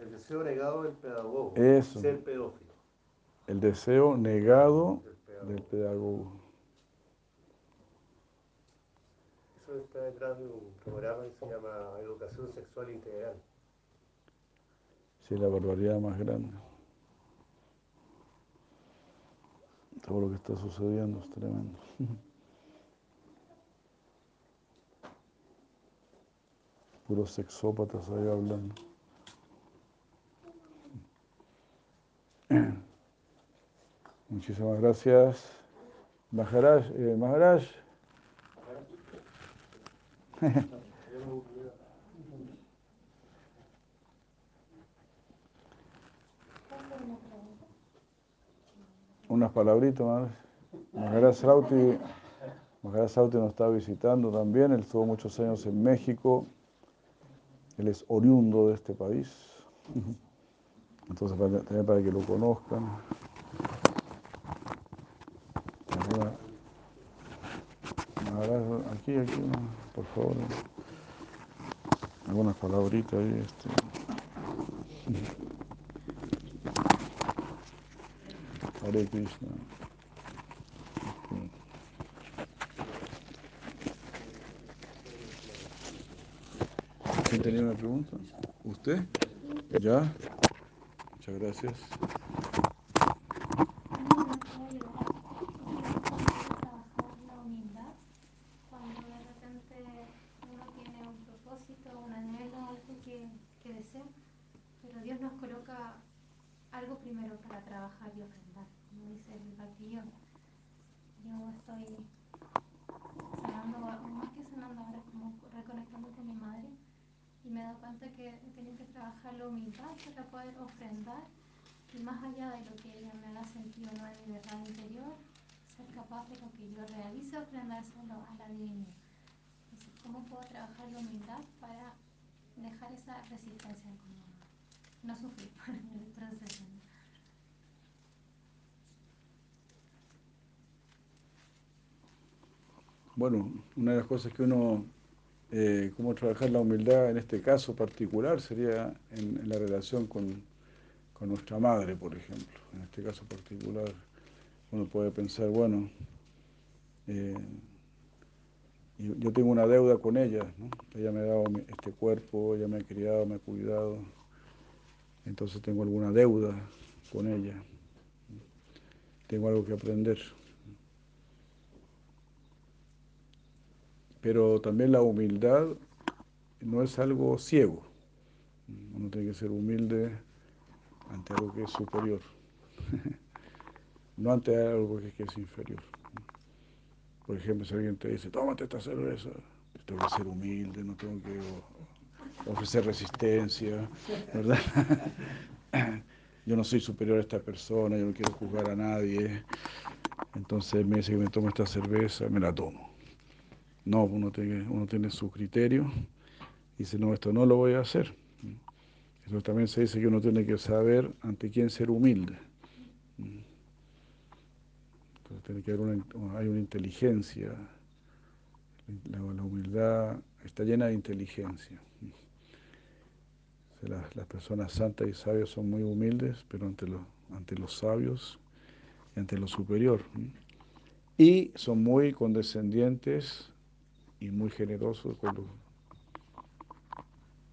El deseo negado del pedagogo. Eso. Ser pedófilo. El deseo negado del pedagogo. Eso está detrás de un programa que se llama Educación Sexual Integral. Sí, la barbaridad más grande. Todo lo que está sucediendo es tremendo. Puros sexópatas ahí hablando. Muchísimas gracias. Maharaj, eh, Maharaj. Unas palabritas más. Maharaj Sauti, Maharaj nos está visitando también. Él estuvo muchos años en México. Él es oriundo de este país. Entonces, también para que lo conozcan. aquí, aquí, por favor. Algunas palabritas ahí. Este. Hare. ¿Quién tenía una pregunta? ¿Usted? ¿Ya? Muchas gracias. más allá de lo que ella me haga sentido no en mi verdad interior, ser capaz de lo que yo realice, ofrendárselo a la divinidad. Entonces, ¿cómo puedo trabajar la humildad para dejar esa resistencia, como no sufrir por el proceso? Bueno, una de las cosas que uno, eh, cómo trabajar la humildad en este caso particular sería en la relación con, con nuestra madre, por ejemplo. En este caso particular, uno puede pensar, bueno, eh, yo tengo una deuda con ella, ¿no? ella me ha dado este cuerpo, ella me ha criado, me ha cuidado, entonces tengo alguna deuda con ella, tengo algo que aprender. Pero también la humildad no es algo ciego, uno tiene que ser humilde ante algo que es superior, no ante algo que es inferior. Por ejemplo, si alguien te dice, tómate esta cerveza, tengo que ser humilde, no tengo que ofrecer resistencia, ¿verdad? yo no soy superior a esta persona, yo no quiero juzgar a nadie. Entonces me dice que me tomo esta cerveza, me la tomo. No, uno tiene, uno tiene su criterio dice, no, esto no lo voy a hacer. Eso también se dice que uno tiene que saber ante quién ser humilde. Tiene que haber una, hay una inteligencia. La, humildad está llena de inteligencia. las, personas santas y sabias son muy humildes, pero ante, ante los sabios y ante lo superior. Y son muy condescendientes y muy generosos con los,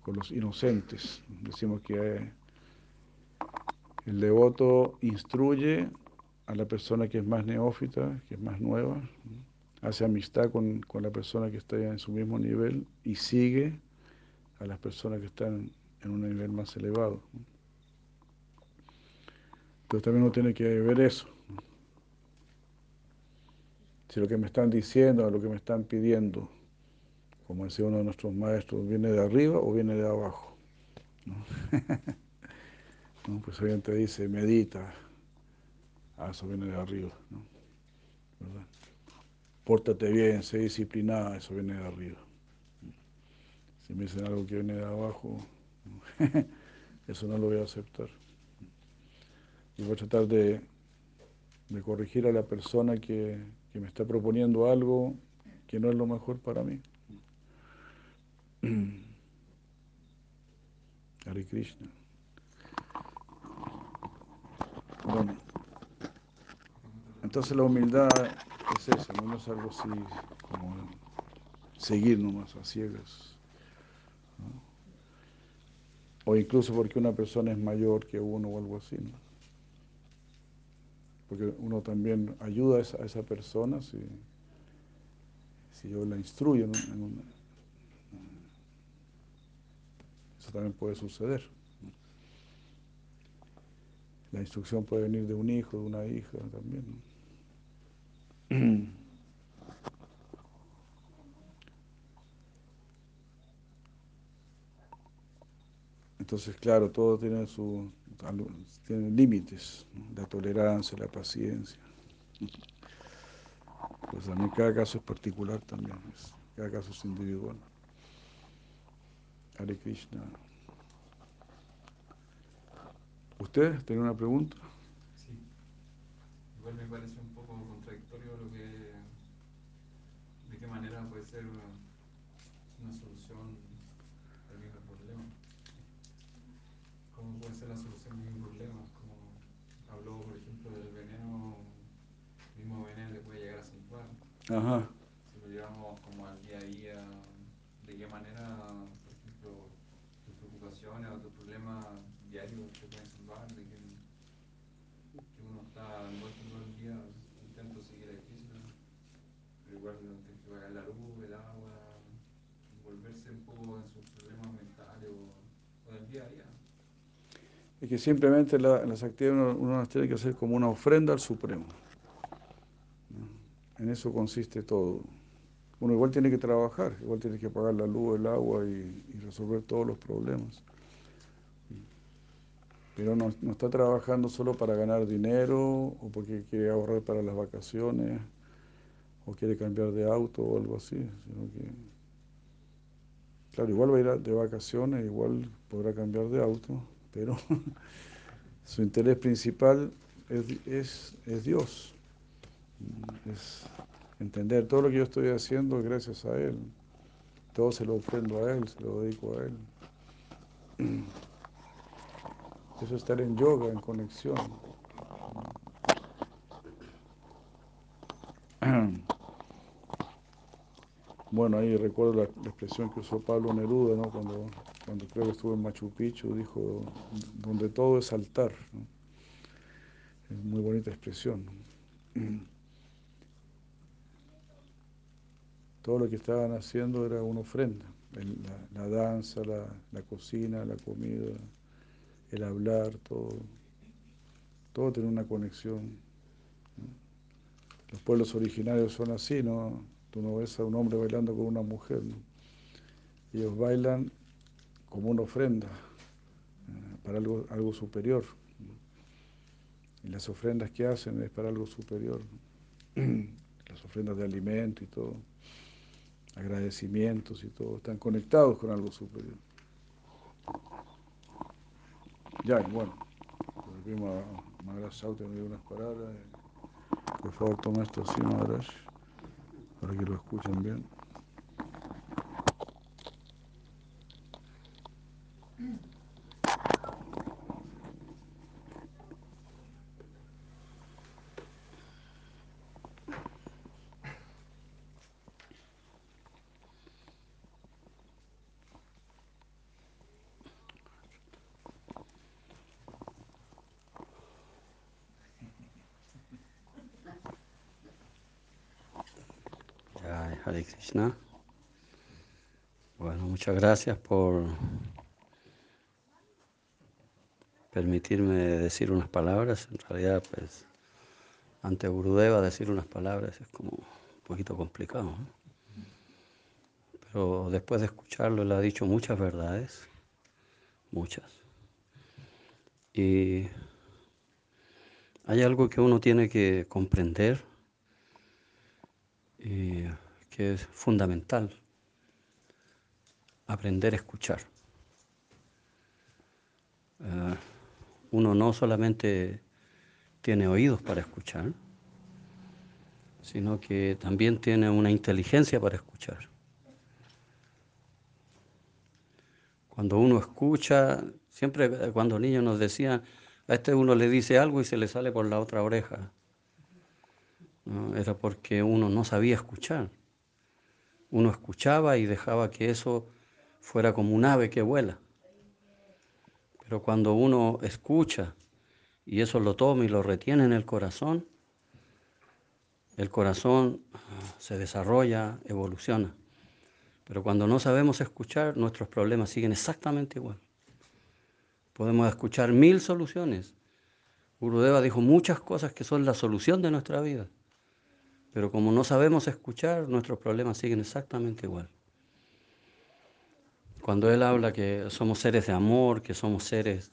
con los inocentes. Decimos que el devoto instruye a la persona que es más neófita, que es más nueva, hace amistad con, la persona que está en su mismo nivel y sigue a las personas que están en un nivel más elevado. Pero también uno tiene que ver eso. Si lo que me están diciendo, lo que me están pidiendo, como decía uno de nuestros maestros, viene de arriba o viene de abajo. ¿No? Pues alguien te dice, medita, ah, eso viene de arriba. ¿no? Pórtate bien, sé disciplinada, eso viene de arriba. Si me dicen algo que viene de abajo, eso no lo voy a aceptar. Y voy a tratar de, de corregir a la persona que, que me está proponiendo algo que no es lo mejor para mí. Hare Krishna. Bueno, entonces la humildad es eso, no es algo así como seguir nomás a ciegas. O incluso porque una persona es mayor que uno o algo así. ¿no? Porque uno también ayuda a esa, persona si, yo la instruyo ¿no? eso también puede suceder. La instrucción puede venir de un hijo, de una hija también. Entonces, claro, todo tiene su límites, la tolerancia, la paciencia. Pues también cada caso es particular también, cada caso es individual. Hare Krishna. ¿Usted tiene una pregunta? Sí. Igual me parece un poco contradictorio lo que. de qué manera puede ser una solución al mismo problema. ¿Cómo puede ser la solución al mismo problema? Como habló, por ejemplo, del veneno, el mismo veneno le puede llegar a salvar. Ajá. Si lo llevamos como al día a día, ¿de qué manera, por ejemplo, tus preocupaciones o tus problemas diarios te pueden salvar? De que, que uno está envuelto todo el día, intento seguir a Krishna, tiene que pagar la luz, el agua, envolverse un poco en sus problemas mentales o, o del día a día. Es que simplemente la- las actividades uno, las tiene que hacer como una ofrenda al Supremo. En eso consiste todo. Uno igual tiene que trabajar, igual tiene que pagar la luz, el agua y, y resolver todos los problemas. Pero no, no está trabajando solo para ganar dinero o porque quiere ahorrar para las vacaciones o quiere cambiar de auto o algo así, sino que, claro, igual va a ir de vacaciones, igual podrá cambiar de auto, pero su interés principal es, es, Dios. Es entender todo lo que yo estoy haciendo gracias a Él. Todo se lo ofrendo a Él, se lo dedico a Él. Eso es estar en yoga, en conexión. Bueno, ahí recuerdo la, expresión que usó Pablo Neruda, ¿no? cuando, cuando creo que estuvo en Machu Picchu, dijo, donde todo es altar. ¿no? Es muy bonita expresión. Todo lo que estaban haciendo era una ofrenda. La, danza, la, la cocina, la comida, el hablar, todo. Todo tiene una conexión. Los pueblos originarios son así, ¿no? Tú no ves a un hombre bailando con una mujer, ¿no? Ellos bailan como una ofrenda eh, para algo, algo superior. Y las ofrendas que hacen es para algo superior. Las ofrendas de alimento y todo, agradecimientos y todo, están conectados con algo superior. Ya, y bueno, volvimos a Maharaj Sauti, me dio unas palabras. Por favor, toma esto Maharaj, para que lo escuchen bien. Jai Hare Krishna. Bueno, muchas gracias por, permitirme decir unas palabras. En realidad, pues, ante Gurudeva decir unas palabras es como un poquito complicado. Pero después de escucharlo, él ha dicho muchas verdades, muchas. Y hay algo que uno tiene que comprender es fundamental, aprender a escuchar. Uh, uno no solamente tiene oídos para escuchar, sino que también tiene una inteligencia para escuchar. Cuando uno escucha, siempre cuando niños nos decían, a este uno le dice algo y se le sale por la otra oreja. Era porque uno no sabía escuchar. Uno escuchaba y dejaba que eso fuera como un ave que vuela. Pero cuando uno escucha y eso lo toma y lo retiene en el corazón, el corazón se desarrolla, evoluciona. Pero cuando no sabemos escuchar, nuestros problemas siguen exactamente igual. Podemos escuchar mil soluciones. Gurudeva dijo muchas cosas que son la solución de nuestra vida. Pero como no sabemos escuchar, nuestros problemas siguen exactamente igual. Cuando él habla que somos seres de amor, que somos seres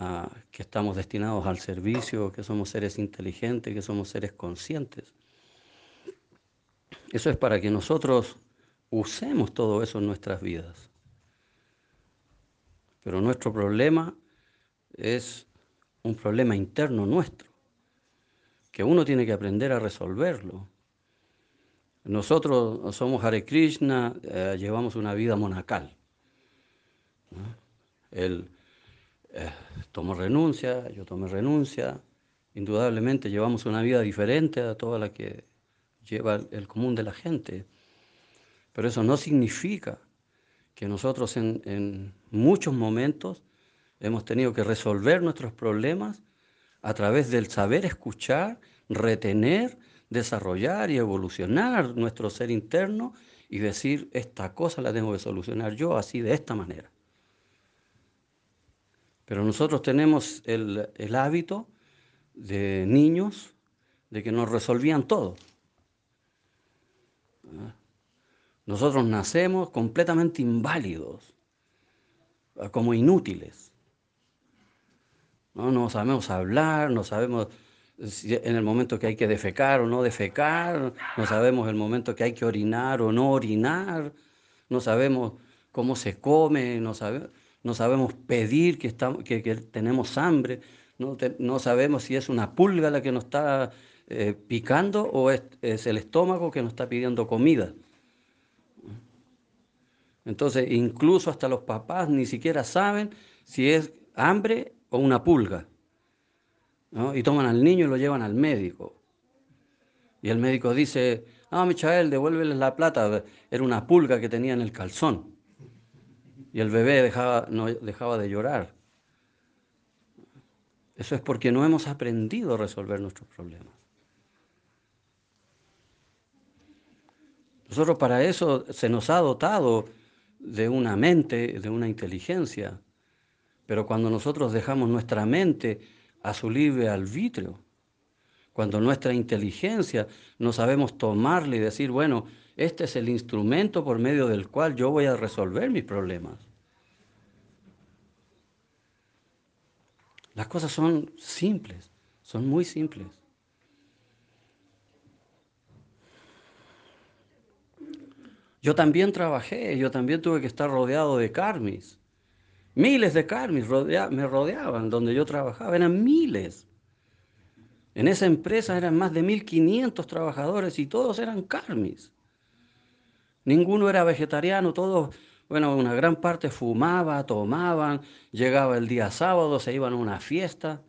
uh, que estamos destinados al servicio, que somos seres inteligentes, que somos seres conscientes, eso es para que nosotros usemos todo eso en nuestras vidas. Pero nuestro problema es un problema interno nuestro, que uno tiene que aprender a resolverlo. Nosotros somos Hare Krishna, eh, llevamos una vida monacal. Él eh, tomó renuncia, yo tomé renuncia. Indudablemente llevamos una vida diferente a toda la que lleva el común de la gente. Pero eso no significa que nosotros en, en muchos momentos hemos tenido que resolver nuestros problemas a través del saber escuchar, retener, desarrollar y evolucionar nuestro ser interno y decir, esta cosa la tengo que solucionar yo así de esta manera. Pero nosotros tenemos el, el hábito de niños de que nos resolvían todo. Nosotros nacemos completamente inválidos, como inútiles. No, no sabemos hablar, no sabemos en el momento que hay que defecar o no defecar, no sabemos el momento que hay que orinar o no orinar, no sabemos cómo se come, no sabemos pedir que, estamos, que, tenemos hambre, no, sabemos si es una pulga la que nos está eh, picando o es, el estómago que nos está pidiendo comida. Entonces, incluso hasta los papás ni siquiera saben si es hambre o una pulga. Y toman al niño y lo llevan al médico. Y el médico dice, no, Michael, devuélvele la plata, era una pulga que tenía en el calzón y el bebé dejaba, no, dejaba de llorar. Eso es porque no hemos aprendido a resolver nuestros problemas. Nosotros para eso se nos ha dotado de una mente, de una inteligencia, pero cuando nosotros dejamos nuestra mente a su libre arbitrio, cuando nuestra inteligencia no sabemos tomarle y decir, bueno, este es el instrumento por medio del cual yo voy a resolver mis problemas. Las cosas son simples, son muy simples. Yo también trabajé, yo también tuve que estar rodeado de karmis. Miles de rodea, me rodeaban donde yo trabajaba, eran miles. En esa empresa eran más de 1.500 trabajadores y todos eran karmis. Ninguno era vegetariano, todos bueno, una gran parte fumaba, tomaban, llegaba el día sábado, se iban a una fiesta.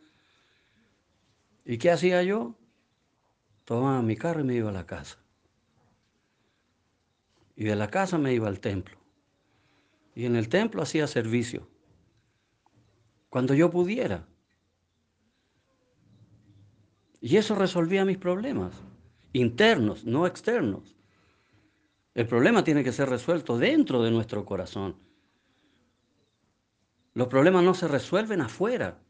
¿Y qué hacía yo? Tomaba mi carro y me iba a la casa. Y de la casa me iba al templo. Y en el templo hacía servicio. Cuando yo pudiera. Y eso resolvía mis problemas. Internos, no externos. El problema tiene que ser resuelto dentro de nuestro corazón. Los problemas no se resuelven afuera.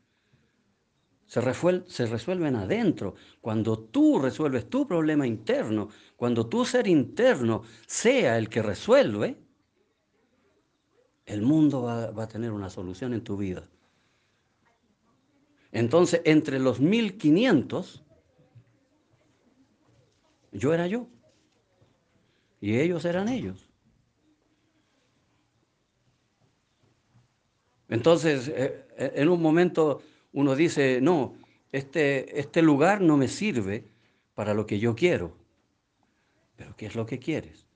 se, se resuelven adentro. Cuando tú resuelves tu problema interno, cuando tu ser interno sea el que resuelve, el mundo va, va a tener una solución en tu vida. Entonces, entre los 1500, yo era yo. Y ellos eran ellos. Entonces, eh, eh, en un momento uno dice, no, este, este lugar no me sirve para lo que yo quiero. Pero ¿qué es lo que quieres?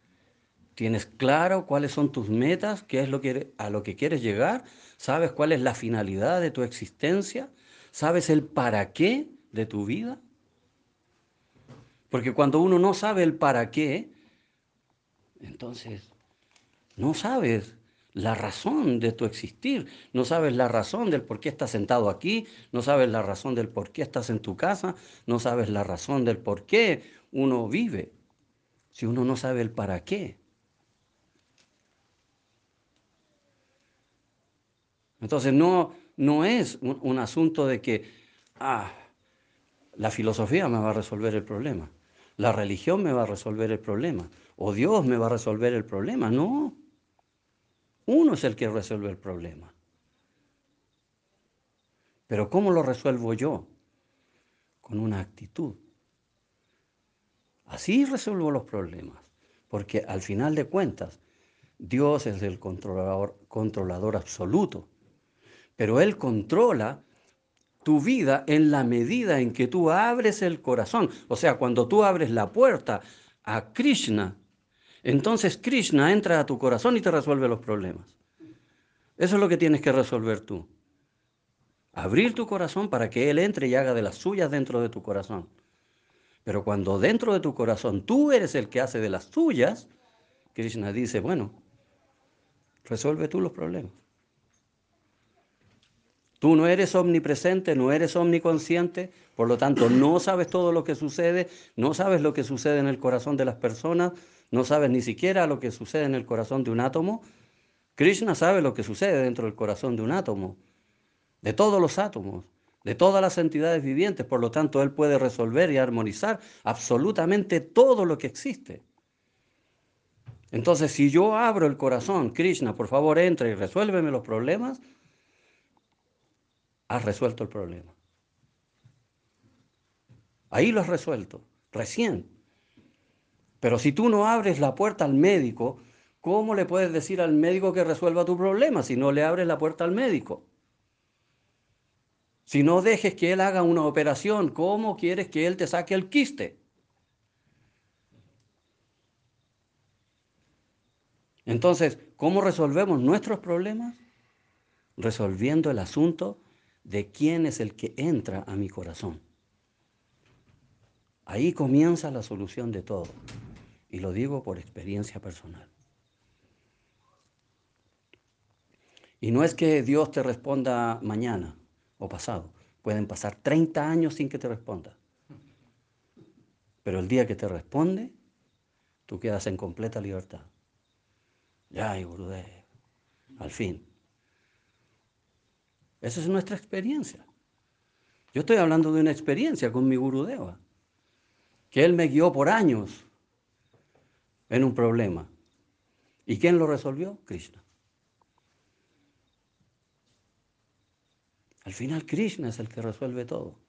¿Tienes claro cuáles son tus metas? ¿Qué es lo que, a lo que quieres llegar? ¿Sabes cuál es la finalidad de tu existencia? ¿Sabes el para qué de tu vida? Porque cuando uno no sabe el para qué, entonces no sabes la razón de tu existir, no sabes la razón del por qué estás sentado aquí, no sabes la razón del por qué estás en tu casa, no sabes la razón del por qué uno vive, si uno no sabe el para qué. Entonces no, no es un, un asunto de que, ah, la filosofía me va a resolver el problema, la religión me va a resolver el problema, o Dios me va a resolver el problema, no. Uno es el que resuelve el problema. Pero ¿cómo lo resuelvo yo? Con una actitud. Así resuelvo los problemas, porque al final de cuentas, Dios es el controlador, controlador absoluto, pero Él controla tu vida en la medida en que tú abres el corazón. O sea, cuando tú abres la puerta a Krishna, entonces Krishna entra a tu corazón y te resuelve los problemas. Eso es lo que tienes que resolver tú. Abrir tu corazón para que Él entre y haga de las suyas dentro de tu corazón. Pero cuando dentro de tu corazón tú eres el que hace de las suyas, Krishna dice, bueno, resuelve tú los problemas. Tú no eres omnipresente, no eres omniconsciente, por lo tanto no sabes todo lo que sucede, no sabes lo que sucede en el corazón de las personas, no sabes ni siquiera lo que sucede en el corazón de un átomo. Krishna sabe lo que sucede dentro del corazón de un átomo, de todos los átomos, de todas las entidades vivientes. Por lo tanto, Él puede resolver y armonizar absolutamente todo lo que existe. Entonces, si yo abro el corazón, Krishna, por favor, entra y resuélveme los problemas, has resuelto el problema. Ahí lo has resuelto, recién. Pero si tú no abres la puerta al médico, ¿cómo le puedes decir al médico que resuelva tu problema si no le abres la puerta al médico? Si no dejes que él haga una operación, ¿cómo quieres que él te saque el quiste? Entonces, ¿cómo resolvemos nuestros problemas? Resolviendo el asunto de quién es el que entra a mi corazón. Ahí comienza la solución de todo. Y lo digo por experiencia personal. Y no es que Dios te responda mañana o pasado. Pueden pasar 30 años sin que te responda. Pero el día que te responde, tú quedas en completa libertad. Ya, Gurudev, al fin. Esa es nuestra experiencia. Yo estoy hablando de una experiencia con mi Gurudeva, que él me guió por años en un problema. ¿Y quién lo resolvió? Krishna. Al final Krishna es el que resuelve todo.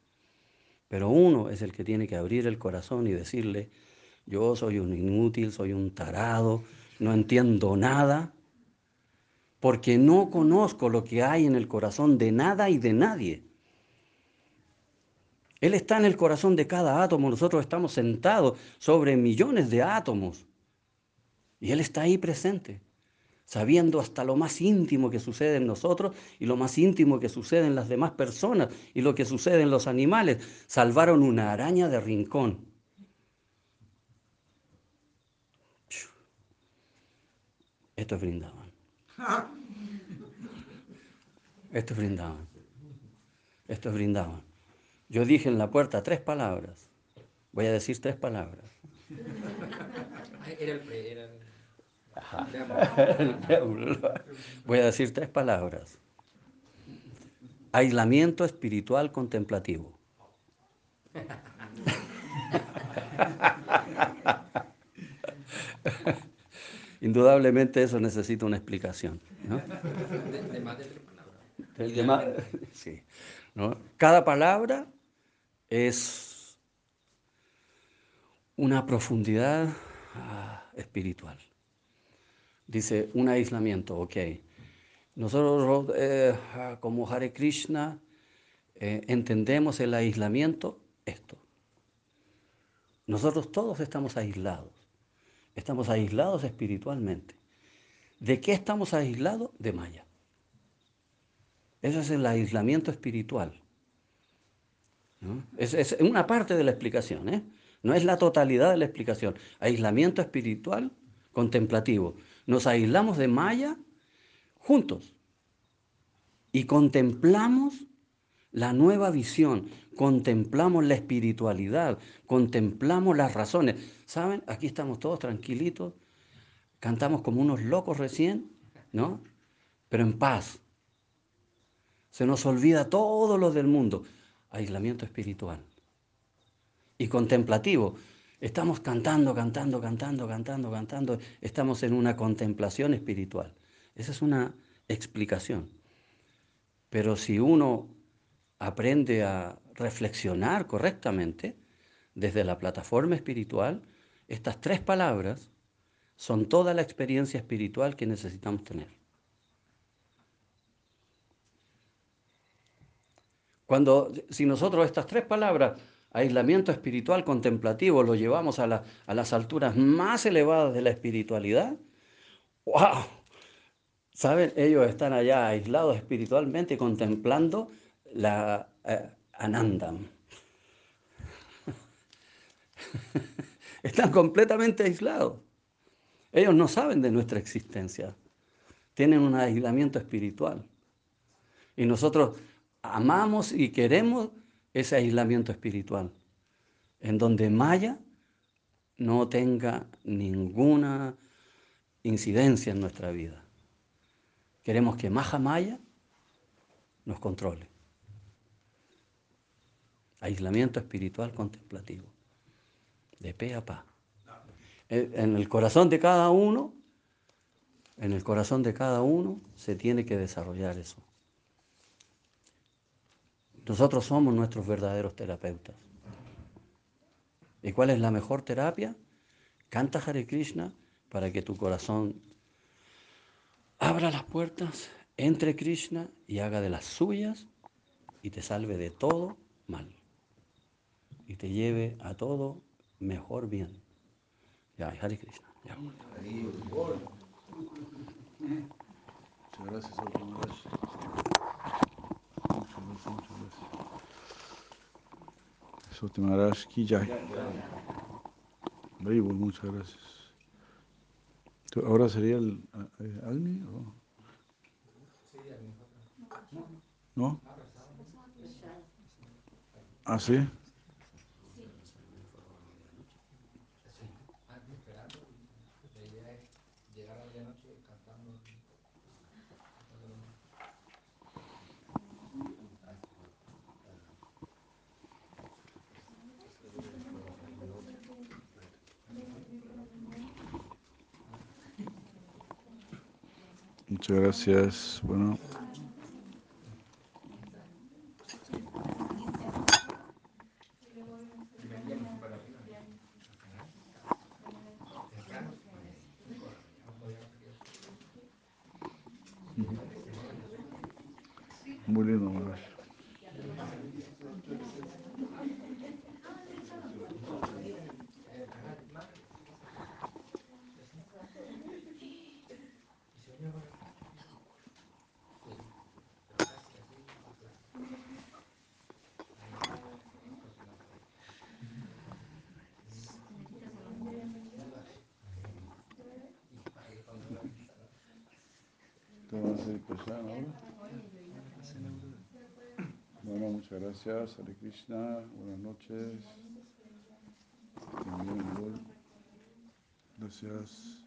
Pero uno es el que tiene que abrir el corazón y decirle, yo soy un inútil, soy un tarado, no entiendo nada, porque no conozco lo que hay en el corazón de nada y de nadie. Él está en el corazón de cada átomo, nosotros estamos sentados sobre millones de átomos. Y Él está ahí presente, sabiendo hasta lo más íntimo que sucede en nosotros y lo más íntimo que sucede en las demás personas y lo que sucede en los animales. Salvaron una araña de rincón. Esto es brindaban. Esto es brindaban. Esto es brindaban. Yo dije en la puerta tres palabras. Voy a decir tres palabras. Era el, era el... Voy a decir tres palabras. aislamiento espiritual contemplativo. Indudablemente eso necesita una explicación. ¿no? De, más de tres palabras. De más- sí, ¿no? Cada palabra es una profundidad ah, espiritual. Dice un aislamiento, ok. Nosotros eh, ah, como Hare Krishna eh, entendemos el aislamiento esto. Nosotros todos estamos aislados. Estamos aislados espiritualmente. ¿De qué estamos aislados? De Maya. Ese es el aislamiento espiritual. es una parte de la explicación, ¿eh? no es la totalidad de la explicación. Aislamiento espiritual contemplativo. Nos aislamos de Maya juntos y contemplamos la nueva visión, contemplamos la espiritualidad, contemplamos las razones. ¿Saben? Aquí estamos todos tranquilitos, cantamos como unos locos recién, ¿no? Pero en paz. Se nos olvida todo lo del mundo. Aislamiento espiritual. Y contemplativo. Estamos cantando, cantando, cantando, cantando, cantando. Estamos en una contemplación espiritual. Esa es una explicación. Pero si uno aprende a reflexionar correctamente desde la plataforma espiritual, estas tres palabras son toda la experiencia espiritual que necesitamos tener. Cuando, si nosotros estas tres palabras, aislamiento espiritual contemplativo, lo llevamos a, la- a las alturas más elevadas de la espiritualidad, ¡wow! ¿Saben? Ellos están allá aislados espiritualmente contemplando la eh, Anandam. Están completamente aislados. Ellos no saben de nuestra existencia. Tienen un aislamiento espiritual. Y nosotros amamos y queremos ese aislamiento espiritual, en donde Maya no tenga ninguna incidencia en nuestra vida. Queremos que Maha Maya nos controle. Aislamiento espiritual contemplativo, de pe a pa. En en el corazón de cada uno, en el corazón de cada uno se tiene que desarrollar eso. Nosotros somos nuestros verdaderos terapeutas. ¿Y cuál es la mejor terapia? Canta Hare Krishna para que tu corazón abra las puertas, entre Krishna y haga de las suyas y te salve de todo mal. Y te lleve a todo mejor bien. Ya, Hare Krishna. ya. Muchas gracias. Muchas gracias, muchas gracias. Soti ki jai. Muchas gracias. ¿Tú- ¿Ahora sería el eh, Almi? o? ¿No? ¿Ah, sí? Muchas gracias. Bueno. Muy lindo, Maharaj. ¿Te van a hacer prashana ahora? Bueno, muchas gracias, Hare Krishna, buenas noches. Gracias.